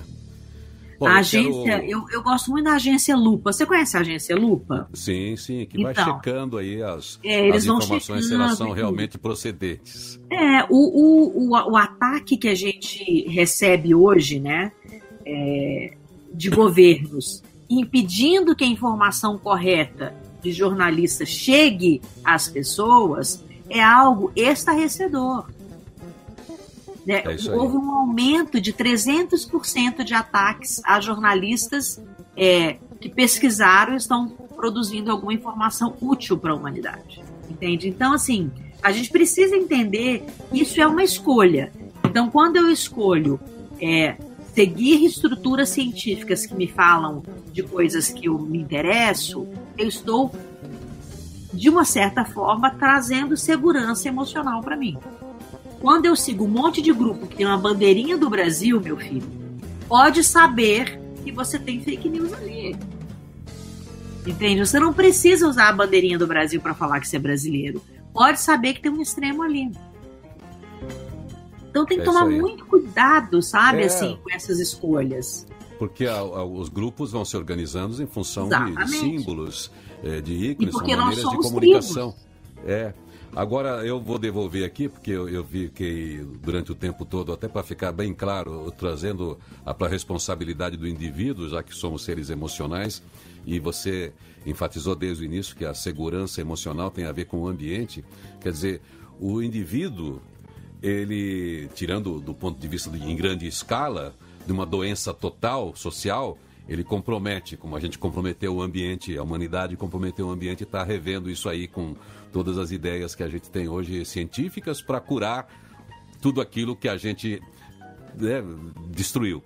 S2: Bom, a agência, quero... eu, eu gosto muito da agência Lupa. Você conhece a agência Lupa?
S1: Sim, sim, que então, vai checando aí as, é, as informações se elas são realmente procedentes.
S2: É, o, o, o, o, ataque que a gente recebe hoje, né, é, de governos, impedindo que a informação correta de jornalistas chegue às pessoas, é algo estarrecedor. Né? É Houve um aumento de 300% de ataques a jornalistas é, que pesquisaram e estão produzindo alguma informação útil para a humanidade. Entende? Então, assim, a gente precisa entender que isso é uma escolha. Então, quando eu escolho é, seguir estruturas científicas que me falam de coisas que eu me interesso, eu estou, de uma certa forma, trazendo segurança emocional para mim. Quando eu sigo um monte de grupo que tem uma bandeirinha do Brasil, meu filho, pode saber que você tem fake news ali. Entende? Você não precisa usar a bandeirinha do Brasil para falar que você é brasileiro. Pode saber que tem um extremo ali. Então tem que é tomar muito cuidado, sabe, é. assim, com essas escolhas.
S1: Porque a, a, os grupos vão se organizando em função de, de, símbolos, é, de ícones, são maneiras de comunicação. Tribos. É. Agora eu vou devolver aqui, porque eu, eu vi que durante o tempo todo, até para ficar bem claro, trazendo para a responsabilidade do indivíduo, já que somos seres emocionais, e você enfatizou desde o início que a segurança emocional tem a ver com o ambiente. Quer dizer, o indivíduo, ele, tirando do ponto de vista de, em grande escala, de uma doença total social, ele compromete, como a gente comprometeu o ambiente, a humanidade comprometeu o ambiente e está revendo isso aí com todas as ideias que a gente tem hoje científicas para curar tudo aquilo que a gente né, destruiu.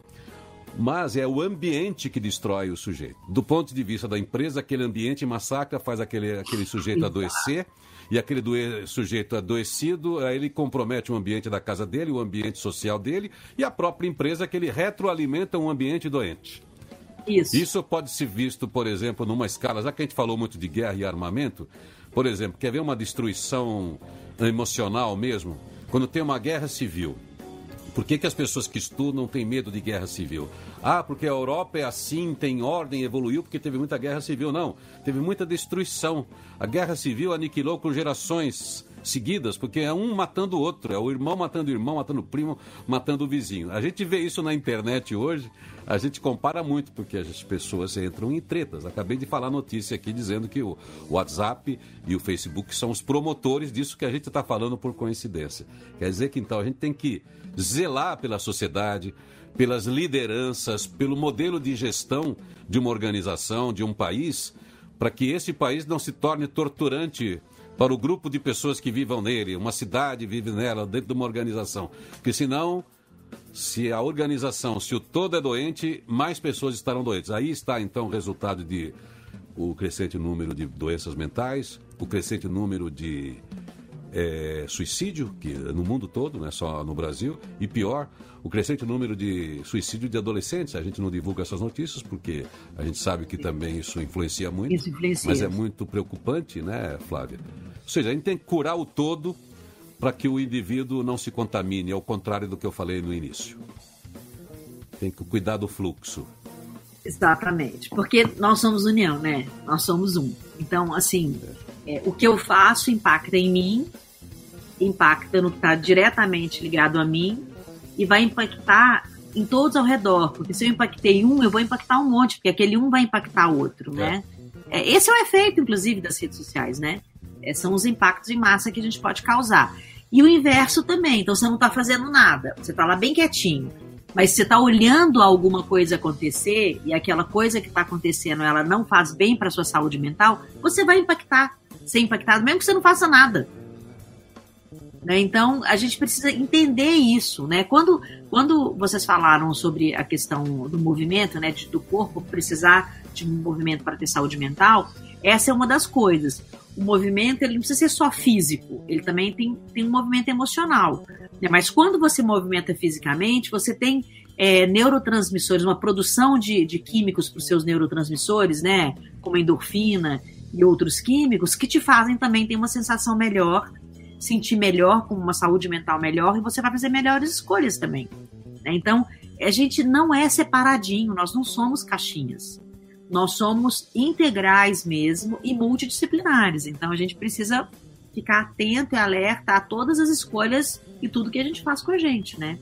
S1: Mas é o ambiente que destrói o sujeito. Do ponto de vista da empresa, aquele ambiente massacra, faz aquele, aquele sujeito adoecer, e aquele sujeito adoecido, aí ele compromete o ambiente da casa dele, o ambiente social dele, e a própria empresa que ele retroalimenta um ambiente doente. Isso. Isso pode ser visto, por exemplo, numa escala, já que a gente falou muito de guerra e armamento, por exemplo, quer ver uma destruição emocional mesmo? Quando tem uma guerra civil. Por que, que as pessoas que estudam têm medo de guerra civil? Ah, porque a Europa é assim, tem ordem, evoluiu porque teve muita guerra civil. Não, teve muita destruição. A guerra civil aniquilou com gerações seguidas, porque é um matando o outro, é o irmão matando o irmão, matando o primo, matando o vizinho. A gente vê isso na internet hoje, a gente compara muito, porque as pessoas entram em tretas. Acabei de falar notícia aqui dizendo que o WhatsApp e o Facebook são os promotores disso que a gente está falando por coincidência. Quer dizer que então a gente tem que zelar pela sociedade, pelas lideranças, pelo modelo de gestão de uma organização, de um país, para que esse país não se torne torturante para o grupo de pessoas que vivam nele, uma cidade vive nela, dentro de uma organização. Porque senão, se a organização, se o todo é doente, mais pessoas estarão doentes. Aí está então o resultado de o crescente número de doenças mentais, o crescente número de é, suicídio, que no mundo todo, não é só no Brasil, e pior, o crescente número de suicídio de adolescentes. A gente não divulga essas notícias porque a gente sabe que também isso influencia muito. Isso influencia. Mas é muito preocupante, né, Flávia? Ou seja, a gente tem que curar o todo para que o indivíduo não se contamine, ao contrário do que eu falei no início. Tem que cuidar do fluxo.
S2: Exatamente, porque nós somos união, né? Nós somos um. Então, assim, é, o que eu faço impacta em mim, impacta no que está diretamente ligado a mim e vai impactar em todos ao redor, porque se eu impactei um, eu vou impactar um monte, porque aquele um vai impactar outro, é. né? É, esse é o efeito, inclusive, das redes sociais, né? É, são os impactos em massa que a gente pode causar. E o inverso também, então você não está fazendo nada, você está lá bem quietinho, mas você está olhando alguma coisa acontecer e aquela coisa que está acontecendo ela não faz bem para sua saúde mental, você vai impactar, ser impactado, mesmo que você não faça nada. Né? Então, a gente precisa entender isso. Né? Quando, quando vocês falaram sobre a questão do movimento, né, de, do corpo precisar de movimento para ter saúde mental, essa é uma das coisas. O movimento ele não precisa ser só físico, ele também tem, tem um movimento emocional. Né? Mas quando você movimenta fisicamente, você tem é, neurotransmissores, uma produção de, de químicos para os seus neurotransmissores, né? como endorfina e outros químicos, que te fazem também ter uma sensação melhor sentir melhor, com uma saúde mental melhor, e você vai fazer melhores escolhas também. Né? Então, a gente não é separadinho, nós não somos caixinhas. Nós somos integrais mesmo e multidisciplinares. Então, a gente precisa ficar atento e alerta a todas as escolhas e tudo que a gente faz com a gente, né?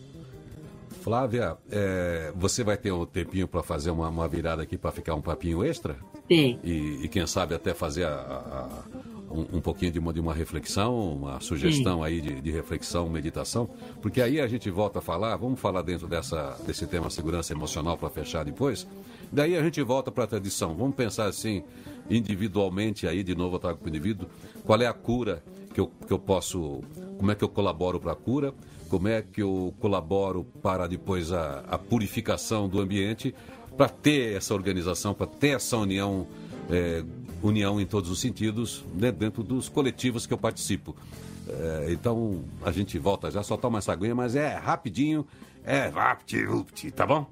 S1: Flávia, é, você vai ter um tempinho para fazer uma, uma, virada aqui para ficar um papinho extra?
S2: Tem.
S1: E, e, quem sabe até fazer a, a, um, um, pouquinho de uma, de uma reflexão, uma sugestão Sim. aí de, de, reflexão, meditação, porque aí a gente volta a falar, vamos falar dentro dessa, desse tema segurança emocional para fechar depois, daí a gente volta para a tradição, vamos pensar assim, individualmente aí, de novo eu trago para o indivíduo, qual é a cura que eu, que eu posso, como é que eu colaboro para a cura, como é que eu colaboro para depois a, a purificação do ambiente, para ter essa organização, para ter essa união é, união em todos os sentidos, né, dentro dos coletivos que eu participo. É, então, a gente volta já, só toma essa aguinha, mas é rapidinho, é rápido, tá bom?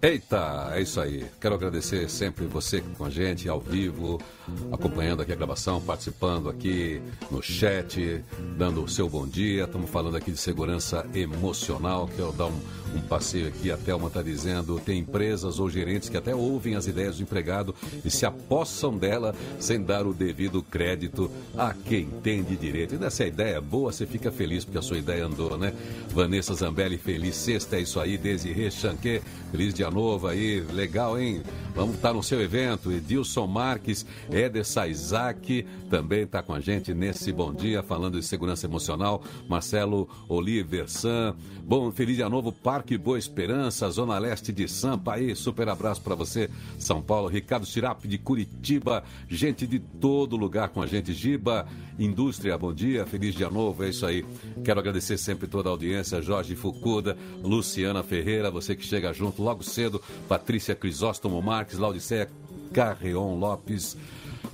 S1: Eita, é isso aí. Quero agradecer sempre você com a gente, ao vivo, acompanhando aqui a gravação, participando aqui no chat, dando o seu bom dia. Estamos falando aqui de segurança emocional. Quero dar um, um passeio aqui. A Thelma está dizendo: tem empresas ou gerentes que até ouvem as ideias do empregado e se apossam dela sem dar o devido crédito a quem tem de direito. E dessa ideia boa, você fica feliz porque a sua ideia andou, né? Vanessa Zambelli, feliz sexta, é isso aí. Desirê Chanquet, feliz dia novo aí, legal, hein? Vamos estar no seu evento. Edilson Marques, Eder Saizak também está com a gente nesse bom dia, falando de segurança emocional. Marcelo Oliver San. Bom, feliz dia novo, Parque Boa Esperança, Zona Leste de Sampa. Aí, super abraço para você, São Paulo. Ricardo Chirap de Curitiba. Gente de todo lugar com a gente. Giba Indústria, bom dia, feliz dia novo, é isso aí. Quero agradecer sempre toda a audiência, Jorge Fucuda, Luciana Ferreira, você que chega junto logo cedo cedo, Patrícia Crisóstomo Marques, Laudiceia Carreon Lopes,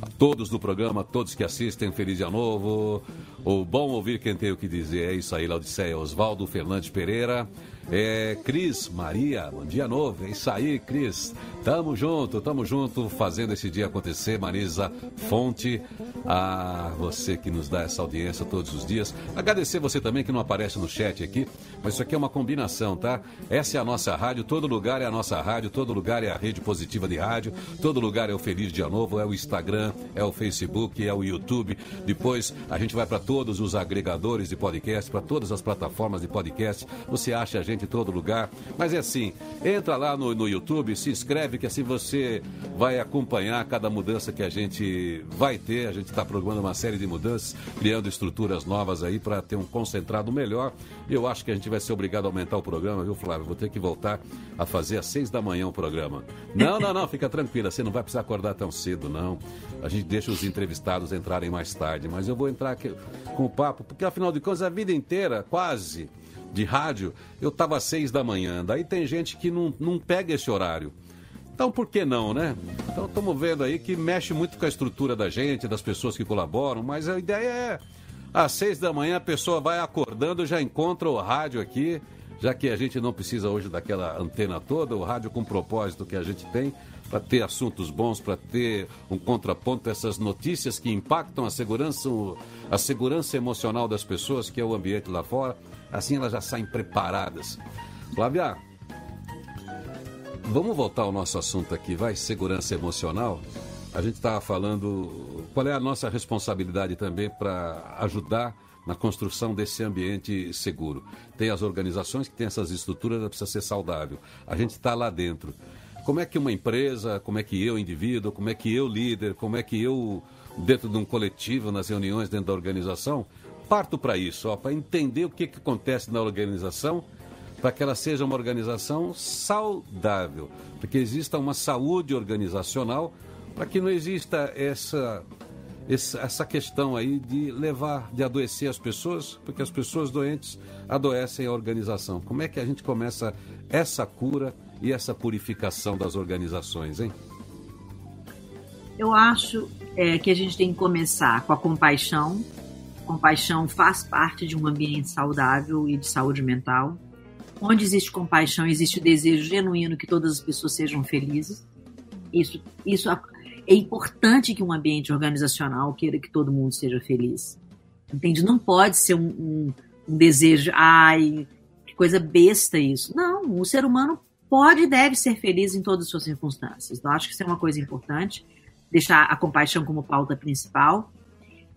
S1: a todos do programa, todos que assistem, feliz dia novo. O bom ouvir quem tem o que dizer, é isso aí, Laudiceia Oswaldo Fernandes Pereira. É, Cris, Maria, bom dia novo. É isso aí, Cris. Tamo junto, tamo junto, fazendo esse dia acontecer. Marisa Fonte, a você que nos dá essa audiência todos os dias. Agradecer você também que não aparece no chat aqui, mas isso aqui é uma combinação, tá? Essa é a nossa rádio, todo lugar é a nossa rádio, todo lugar é a rede positiva de rádio, todo lugar é o Feliz Dia Novo, é o Instagram, é o Facebook, é o YouTube. Depois a gente vai para todos os agregadores de podcast, para todas as plataformas de podcast. Você acha a gente em todo lugar. Mas é assim, entra lá no, no YouTube, se inscreve, que assim você vai acompanhar cada mudança que a gente vai ter. A gente está programando uma série de mudanças, criando estruturas novas aí para ter um concentrado melhor. Eu acho que a gente vai ser obrigado a aumentar o programa, viu, Flávio? Vou ter que voltar a fazer às seis da manhã o programa. Não, não, não, fica tranquila, você não vai precisar acordar tão cedo, não. A gente deixa os entrevistados entrarem mais tarde, mas eu vou entrar aqui com o papo, porque afinal de contas, a vida inteira, quase, de rádio, eu estava às seis da manhã. Daí tem gente que não, não pega esse horário. Então por que não, né? Então estamos vendo aí que mexe muito com a estrutura da gente, das pessoas que colaboram, mas a ideia é às seis da manhã a pessoa vai acordando, já encontra o rádio aqui, já que a gente não precisa hoje daquela antena toda, o rádio com propósito que a gente tem, para ter assuntos bons, para ter um contraponto a essas notícias que impactam a segurança, a segurança emocional das pessoas, que é o ambiente lá fora. Assim elas já saem preparadas. Flávia, vamos voltar ao nosso assunto aqui, vai? Segurança emocional. A gente estava falando qual é a nossa responsabilidade também para ajudar na construção desse ambiente seguro. Tem as organizações que têm essas estruturas, precisa ser saudável. A gente está lá dentro. Como é que uma empresa, como é que eu, indivíduo, como é que eu, líder, como é que eu, dentro de um coletivo, nas reuniões dentro da organização, parto para isso, para entender o que, que acontece na organização, para que ela seja uma organização saudável, para que exista uma saúde organizacional, para que não exista essa, essa questão aí de levar, de adoecer as pessoas, porque as pessoas doentes adoecem a organização. Como é que a gente começa essa cura e essa purificação das organizações, hein?
S2: Eu acho é, que a gente tem que começar com a compaixão, Compaixão faz parte de um ambiente saudável e de saúde mental. Onde existe compaixão, existe o desejo genuíno que todas as pessoas sejam felizes. Isso, isso é importante que um ambiente organizacional queira que todo mundo seja feliz. Entende? Não pode ser um, um, um desejo, ai, que coisa besta isso. Não, o ser humano pode e deve ser feliz em todas as suas circunstâncias. Então, acho que isso é uma coisa importante, deixar a compaixão como pauta principal.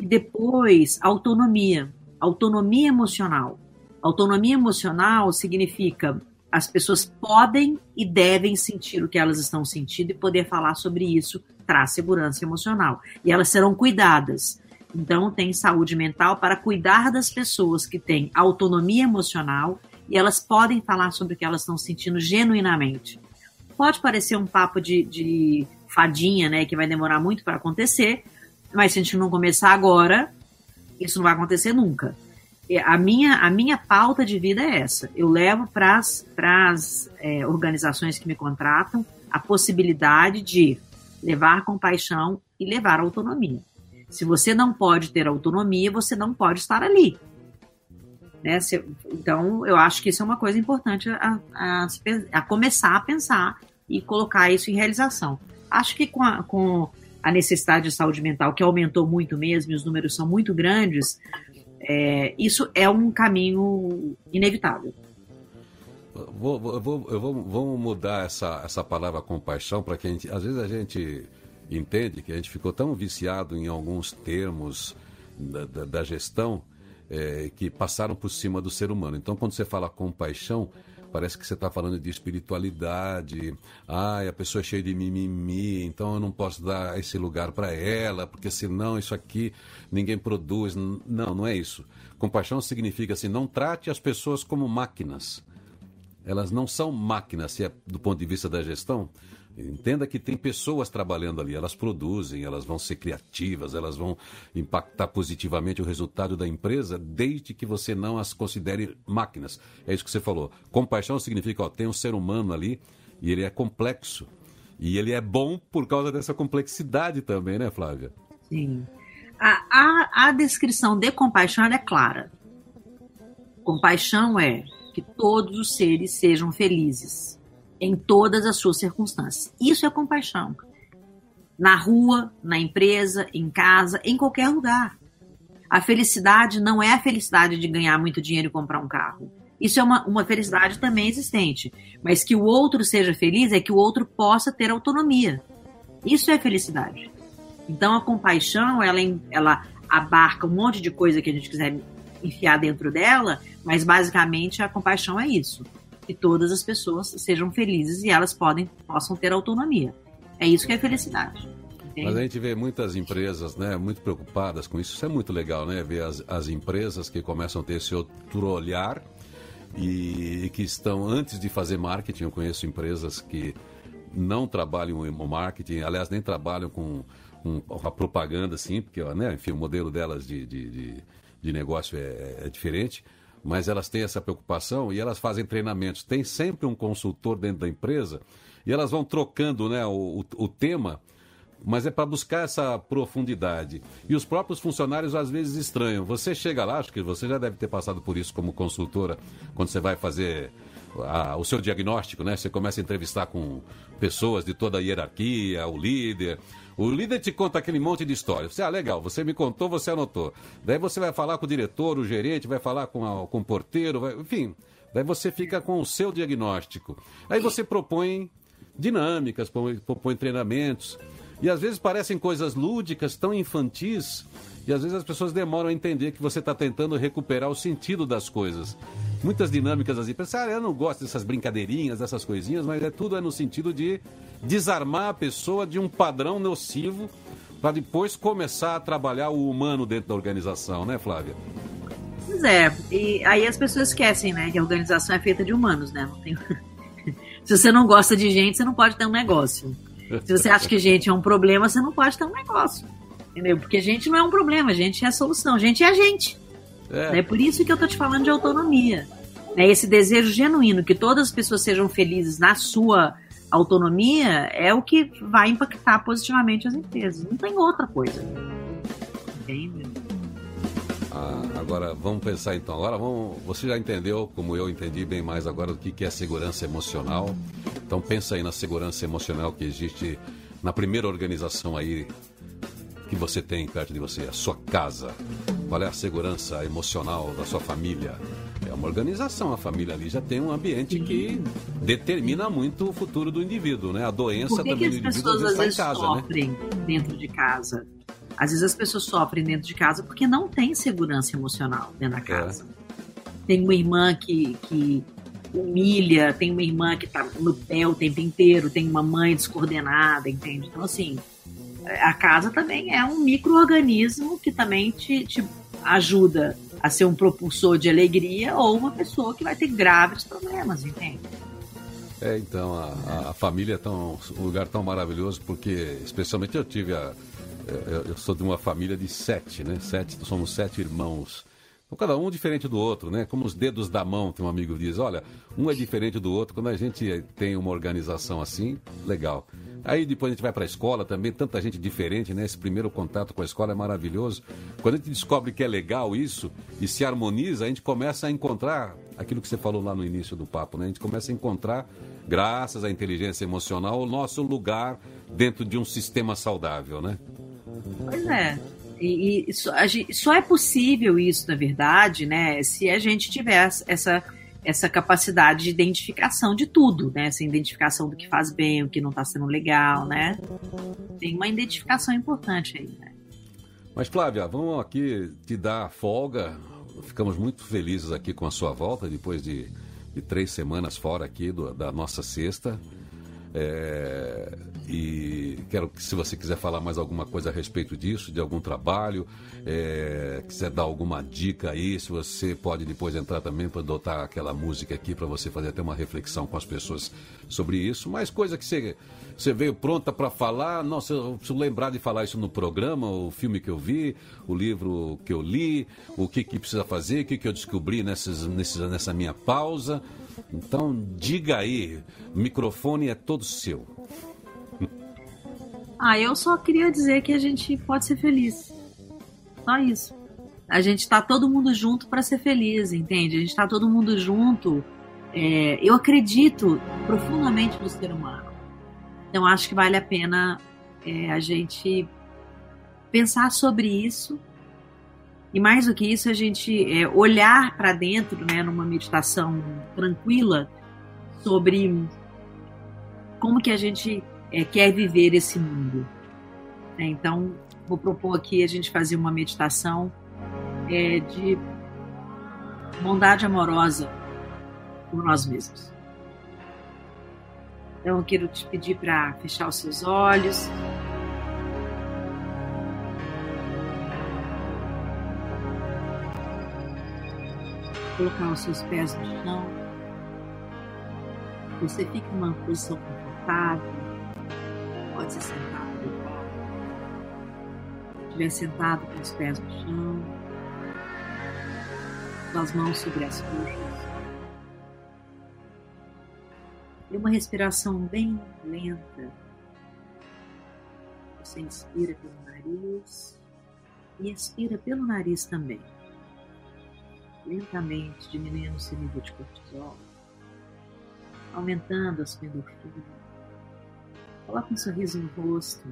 S2: E depois, autonomia. Autonomia emocional. Autonomia emocional significa as pessoas podem e devem sentir o que elas estão sentindo e poder falar sobre isso traz segurança emocional. E elas serão cuidadas. Então, tem saúde mental para cuidar das pessoas que têm autonomia emocional e elas podem falar sobre o que elas estão sentindo genuinamente. Pode parecer um papo de, de fadinha, né, que vai demorar muito para acontecer, mas se a gente não começar agora, isso não vai acontecer nunca. A minha, a minha pauta de vida é essa. Eu levo para as é, organizações que me contratam a possibilidade de levar compaixão e levar autonomia. Se você não pode ter autonomia, você não pode estar ali. Né? Se, então, eu acho que isso é uma coisa importante a, a, a, começar a pensar e colocar isso em realização. Acho que com, a, com a necessidade de saúde mental, que aumentou muito mesmo, e os números são muito grandes, é, isso é um caminho inevitável.
S1: Vou, vou, vou, vamos mudar essa, essa palavra compaixão para que a gente, às vezes a gente entende que a gente ficou tão viciado em alguns termos da, da, da gestão é, que passaram por cima do ser humano. Então, quando você fala compaixão, parece que você está falando de espiritualidade. Ai, a pessoa é cheia de mimimi, então eu não posso dar esse lugar para ela, porque senão isso aqui ninguém produz. Não, não é isso. Compaixão significa assim: não trate as pessoas como máquinas. Elas não são máquinas, se é do ponto de vista da gestão. Entenda que tem pessoas trabalhando ali, elas produzem, elas vão ser criativas, elas vão impactar positivamente o resultado da empresa, desde que você não as considere máquinas. É isso que você falou. Compaixão significa, ó, tem um ser humano ali e ele é complexo. E ele é bom por causa dessa complexidade também, né, Flávia?
S2: Sim. A, a, a descrição de compaixão é clara. Compaixão é que todos os seres sejam felizes em todas as suas circunstâncias. Isso é compaixão. Na rua, na empresa, em casa, em qualquer lugar. A felicidade não é a felicidade de ganhar muito dinheiro e comprar um carro. Isso é uma, uma felicidade também existente. Mas que o outro seja feliz é que o outro possa ter autonomia. Isso é felicidade. Então a compaixão, ela, ela abarca um monte de coisa que a gente quiser enfiar dentro dela, mas basicamente a compaixão é isso que todas as pessoas sejam felizes e elas podem, possam ter autonomia. É isso que é felicidade.
S1: Entende? Mas a gente vê muitas empresas né, muito preocupadas com isso. Isso é muito legal, né? Ver as, as empresas que começam a ter esse outro olhar e, e que estão, antes de fazer marketing, eu conheço empresas que não trabalham em marketing, aliás, nem trabalham com, com a propaganda, assim, porque, né, enfim, o modelo delas de, de, de, de negócio é, é diferente mas elas têm essa preocupação e elas fazem treinamentos. Tem sempre um consultor dentro da empresa e elas vão trocando né, o, o, tema, mas é para buscar essa profundidade. E os próprios funcionários às vezes estranham. Você chega lá, acho que você já deve ter passado por isso como consultora, quando você vai fazer o seu diagnóstico, né? Você começa a entrevistar com pessoas de toda a hierarquia, o líder, o líder te conta aquele monte de história. Você, ah, legal, você me contou, você anotou. Daí você vai falar com o diretor, o gerente, vai falar com, a, com o porteiro, vai, enfim. Daí você fica com o seu diagnóstico. Aí você propõe dinâmicas, propõe treinamentos. E às vezes parecem coisas lúdicas, tão infantis, e às vezes as pessoas demoram a entender que você está tentando recuperar o sentido das coisas. Muitas dinâmicas assim, pensar, ah, eu não gosto dessas brincadeirinhas, dessas coisinhas, mas é tudo é no sentido de desarmar a pessoa de um padrão nocivo para depois começar a trabalhar o humano dentro da organização, né, Flávia?
S2: Pois é, e aí as pessoas esquecem, né, que a organização é feita de humanos, né? Tem... (laughs) Se você não gosta de gente, você não pode ter um negócio. Se você acha que gente é um problema, você não pode ter um negócio. Entendeu? Porque gente não é um problema, gente é a solução, gente é a gente. É. é por isso que eu tô te falando de autonomia. Né? Esse desejo genuíno que todas as pessoas sejam felizes na sua autonomia é o que vai impactar positivamente as empresas. Não tem outra coisa. Entende?
S1: Ah, agora vamos pensar então. Agora vamos. Você já entendeu, como eu entendi bem mais agora, o que é segurança emocional. Então pensa aí na segurança emocional que existe na primeira organização aí que você tem perto de você, a sua casa. Qual é a segurança emocional da sua família? É uma organização, a família ali já tem um ambiente Sim. que determina muito o futuro do indivíduo, né? A doença
S2: Por que
S1: também
S2: que as pessoas às vezes, casa, né? sofrem né? dentro de casa? Às vezes as pessoas sofrem dentro de casa porque não tem segurança emocional dentro da é. casa. É. Tem uma irmã que, que humilha, tem uma irmã que tá no pé o tempo inteiro, tem uma mãe descoordenada, entende? Então, assim, a casa também é um microorganismo que também te, te ajuda a ser um propulsor de alegria ou uma pessoa que vai ter graves problemas, entende?
S1: É, então, a, a família é tão, um lugar tão maravilhoso, porque, especialmente eu tive a. Eu, eu sou de uma família de sete, né? Sete, somos sete irmãos. Então, cada um diferente do outro, né? Como os dedos da mão, tem um amigo que diz: olha, um é diferente do outro. Quando a gente tem uma organização assim, legal. Aí depois a gente vai para a escola também, tanta gente diferente, né? Esse primeiro contato com a escola é maravilhoso. Quando a gente descobre que é legal isso e se harmoniza, a gente começa a encontrar aquilo que você falou lá no início do papo, né? A gente começa a encontrar, graças à inteligência emocional, o nosso lugar dentro de um sistema saudável, né?
S2: Pois é. E, e só, só é possível isso, na verdade, né? Se a gente tiver essa essa capacidade de identificação de tudo, né? Essa identificação do que faz bem, o que não está sendo legal, né? Tem uma identificação importante aí, né?
S1: Mas Flávia, vamos aqui te dar folga. Ficamos muito felizes aqui com a sua volta depois de, de três semanas fora aqui do, da nossa sexta. É, e quero que, se você quiser falar mais alguma coisa a respeito disso, de algum trabalho, é, quiser dar alguma dica aí, se você pode depois entrar também para adotar aquela música aqui para você fazer até uma reflexão com as pessoas sobre isso. Mas coisa que você, você veio pronta para falar, nossa, eu preciso lembrar de falar isso no programa, o filme que eu vi, o livro que eu li, o que, que precisa fazer, o que, que eu descobri nessas, nessa minha pausa. Então, diga aí, o microfone é todo seu. (laughs)
S2: Ah, eu só queria dizer que a gente pode ser feliz. Só isso. a gente está todo mundo junto para ser feliz, entende? A gente está todo mundo junto. É, eu acredito profundamente no ser humano. Então acho que vale a pena é, a gente pensar sobre isso e mais do que isso a gente é, olhar para dentro, né, numa meditação tranquila sobre como que a gente é, quer viver esse mundo. É, então vou propor aqui a gente fazer uma meditação é, de bondade amorosa por nós mesmos. Então eu quero te pedir para fechar os seus olhos. Colocar os seus pés no chão. Você fica numa posição confortável. Pode ser sentado Se estiver sentado com os pés no chão. Com as mãos sobre as coxas. E uma respiração bem lenta. Você inspira pelo nariz e expira pelo nariz também. Lentamente diminuindo o seu nível de cortisol, aumentando a sua endorfina. Coloque um sorriso no rosto.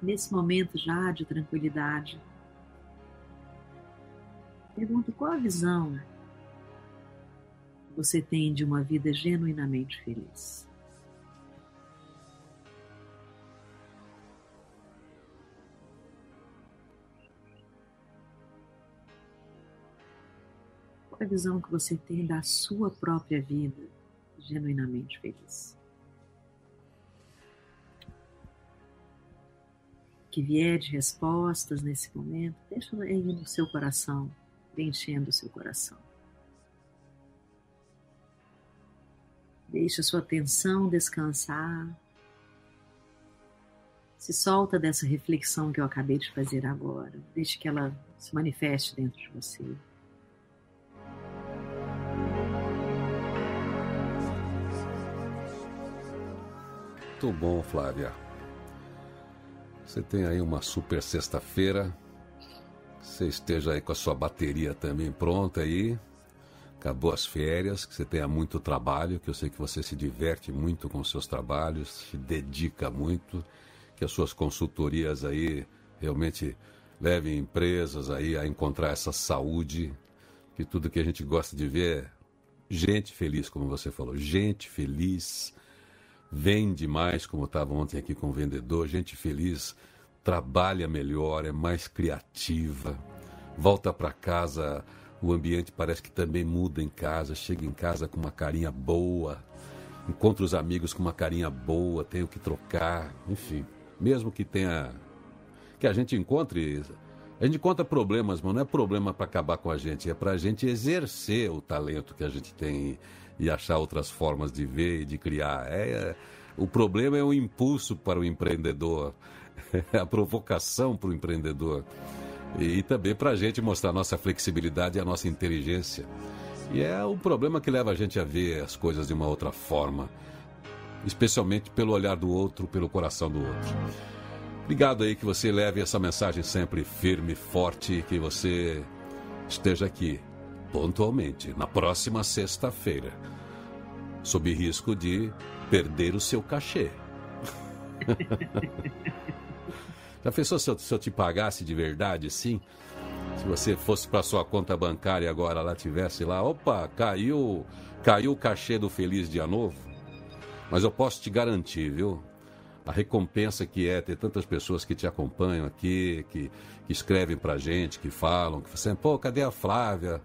S2: Nesse momento já de tranquilidade, Pergunto qual a visão você tem de uma vida genuinamente feliz. A visão que você tem da sua própria vida genuinamente feliz? Que vier de respostas nesse momento, deixa aí no seu coração preenchendo o seu coração. Deixe a sua atenção descansar. Se solta dessa reflexão que eu acabei de fazer agora. Deixe que ela se manifeste dentro de você.
S1: Muito bom, Flávia. Você tem aí uma super sexta-feira você esteja aí com a sua bateria também pronta aí. Acabou as férias, que você tenha muito trabalho, que eu sei que você se diverte muito com seus trabalhos, se dedica muito, que as suas consultorias aí realmente levem empresas aí a encontrar essa saúde, que tudo que a gente gosta de ver é gente feliz, como você falou, gente feliz, vende mais, como eu estava ontem aqui com o vendedor, gente feliz trabalha melhor, é mais criativa, volta para casa, o ambiente parece que também muda em casa, chega em casa com uma carinha boa, encontra os amigos com uma carinha boa, tem o que trocar, enfim, mesmo que tenha que a gente encontre a gente encontra problemas, mas não é problema para acabar com a gente, é para a gente exercer o talento que a gente tem e achar outras formas de ver e de criar. É, é o problema é o impulso para o empreendedor. (laughs) a provocação para o empreendedor. E, também para a gente mostrar a nossa flexibilidade e a nossa inteligência. E é um problema que leva a gente a ver as coisas de uma outra forma, especialmente pelo olhar do outro, pelo coração do outro. Obrigado aí que você leve essa mensagem sempre firme, forte, que você esteja aqui pontualmente na próxima sexta-feira, sob risco de perder o seu cachê. (laughs) Já pensou se eu, se eu te pagasse de verdade, sim? Se você fosse para sua conta bancária agora lá tivesse lá, opa, caiu, caiu o cachê do Feliz Dia Novo. Mas eu posso te garantir, viu? A recompensa que é ter tantas pessoas que te acompanham aqui, que, que escrevem pra gente, que falam, que você, pô, cadê a Flávia?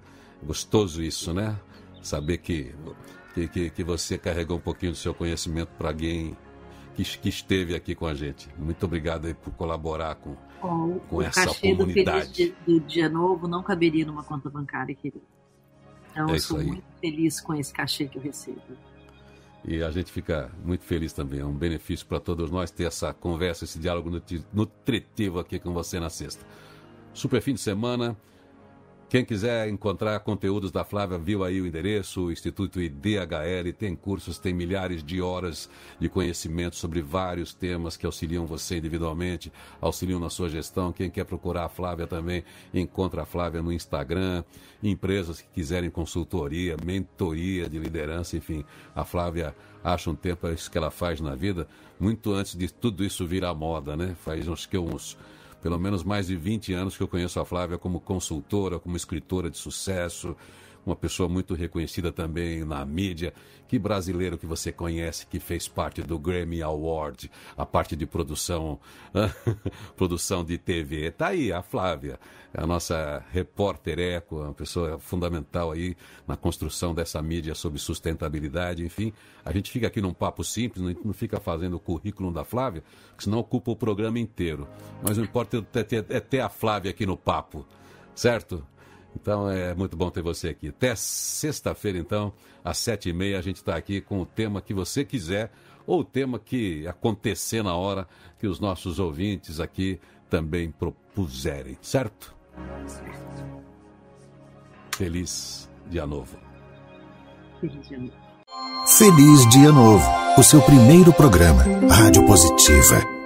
S1: Gostoso isso, né? Saber que, que, que você carregou um pouquinho do seu conhecimento para alguém que, que, esteve aqui com a gente. Muito obrigado aí por colaborar com,
S2: com essa comunidade. Do, do Dia Novo não caberia numa conta bancária, querido. Então, é eu sou aí. muito feliz com esse cachê que eu recebo.
S1: E a gente fica muito feliz também. É um benefício para todos nós ter essa conversa, esse diálogo nutritivo aqui com você na sexta. Super fim de semana. Quem quiser encontrar conteúdos da Flávia, viu aí o endereço, o Instituto IDHL, tem cursos, tem milhares de horas de conhecimento sobre vários temas que auxiliam você individualmente, auxiliam na sua gestão. Quem quer procurar a Flávia também, encontra a Flávia no Instagram. Empresas que quiserem consultoria, mentoria de liderança, enfim, a Flávia acha um tempo é isso que ela faz na vida, muito antes de tudo isso virar moda, né? Faz uns que uns pelo menos mais de 20 anos que eu conheço a Flávia como consultora, como escritora de sucesso, uma pessoa muito reconhecida também na mídia. Que brasileiro que você conhece que fez parte do Grammy Award, a parte de produção, (laughs) produção de TV? Tá aí a Flávia, a nossa repórter eco, uma pessoa fundamental aí na construção dessa mídia sobre sustentabilidade, enfim. A gente fica aqui num papo simples, não fica fazendo o currículo da Flávia, senão ocupa o programa inteiro. Mas o importante é ter, é ter a Flávia aqui no papo, certo? Então é muito bom ter você aqui. Até sexta-feira, então, às sete e meia, a gente está aqui com o tema que você quiser ou o tema que acontecer na hora que os nossos ouvintes aqui também propuserem, certo? Feliz dia novo.
S3: Feliz dia novo. Feliz dia novo. O seu primeiro programa. Rádio Positiva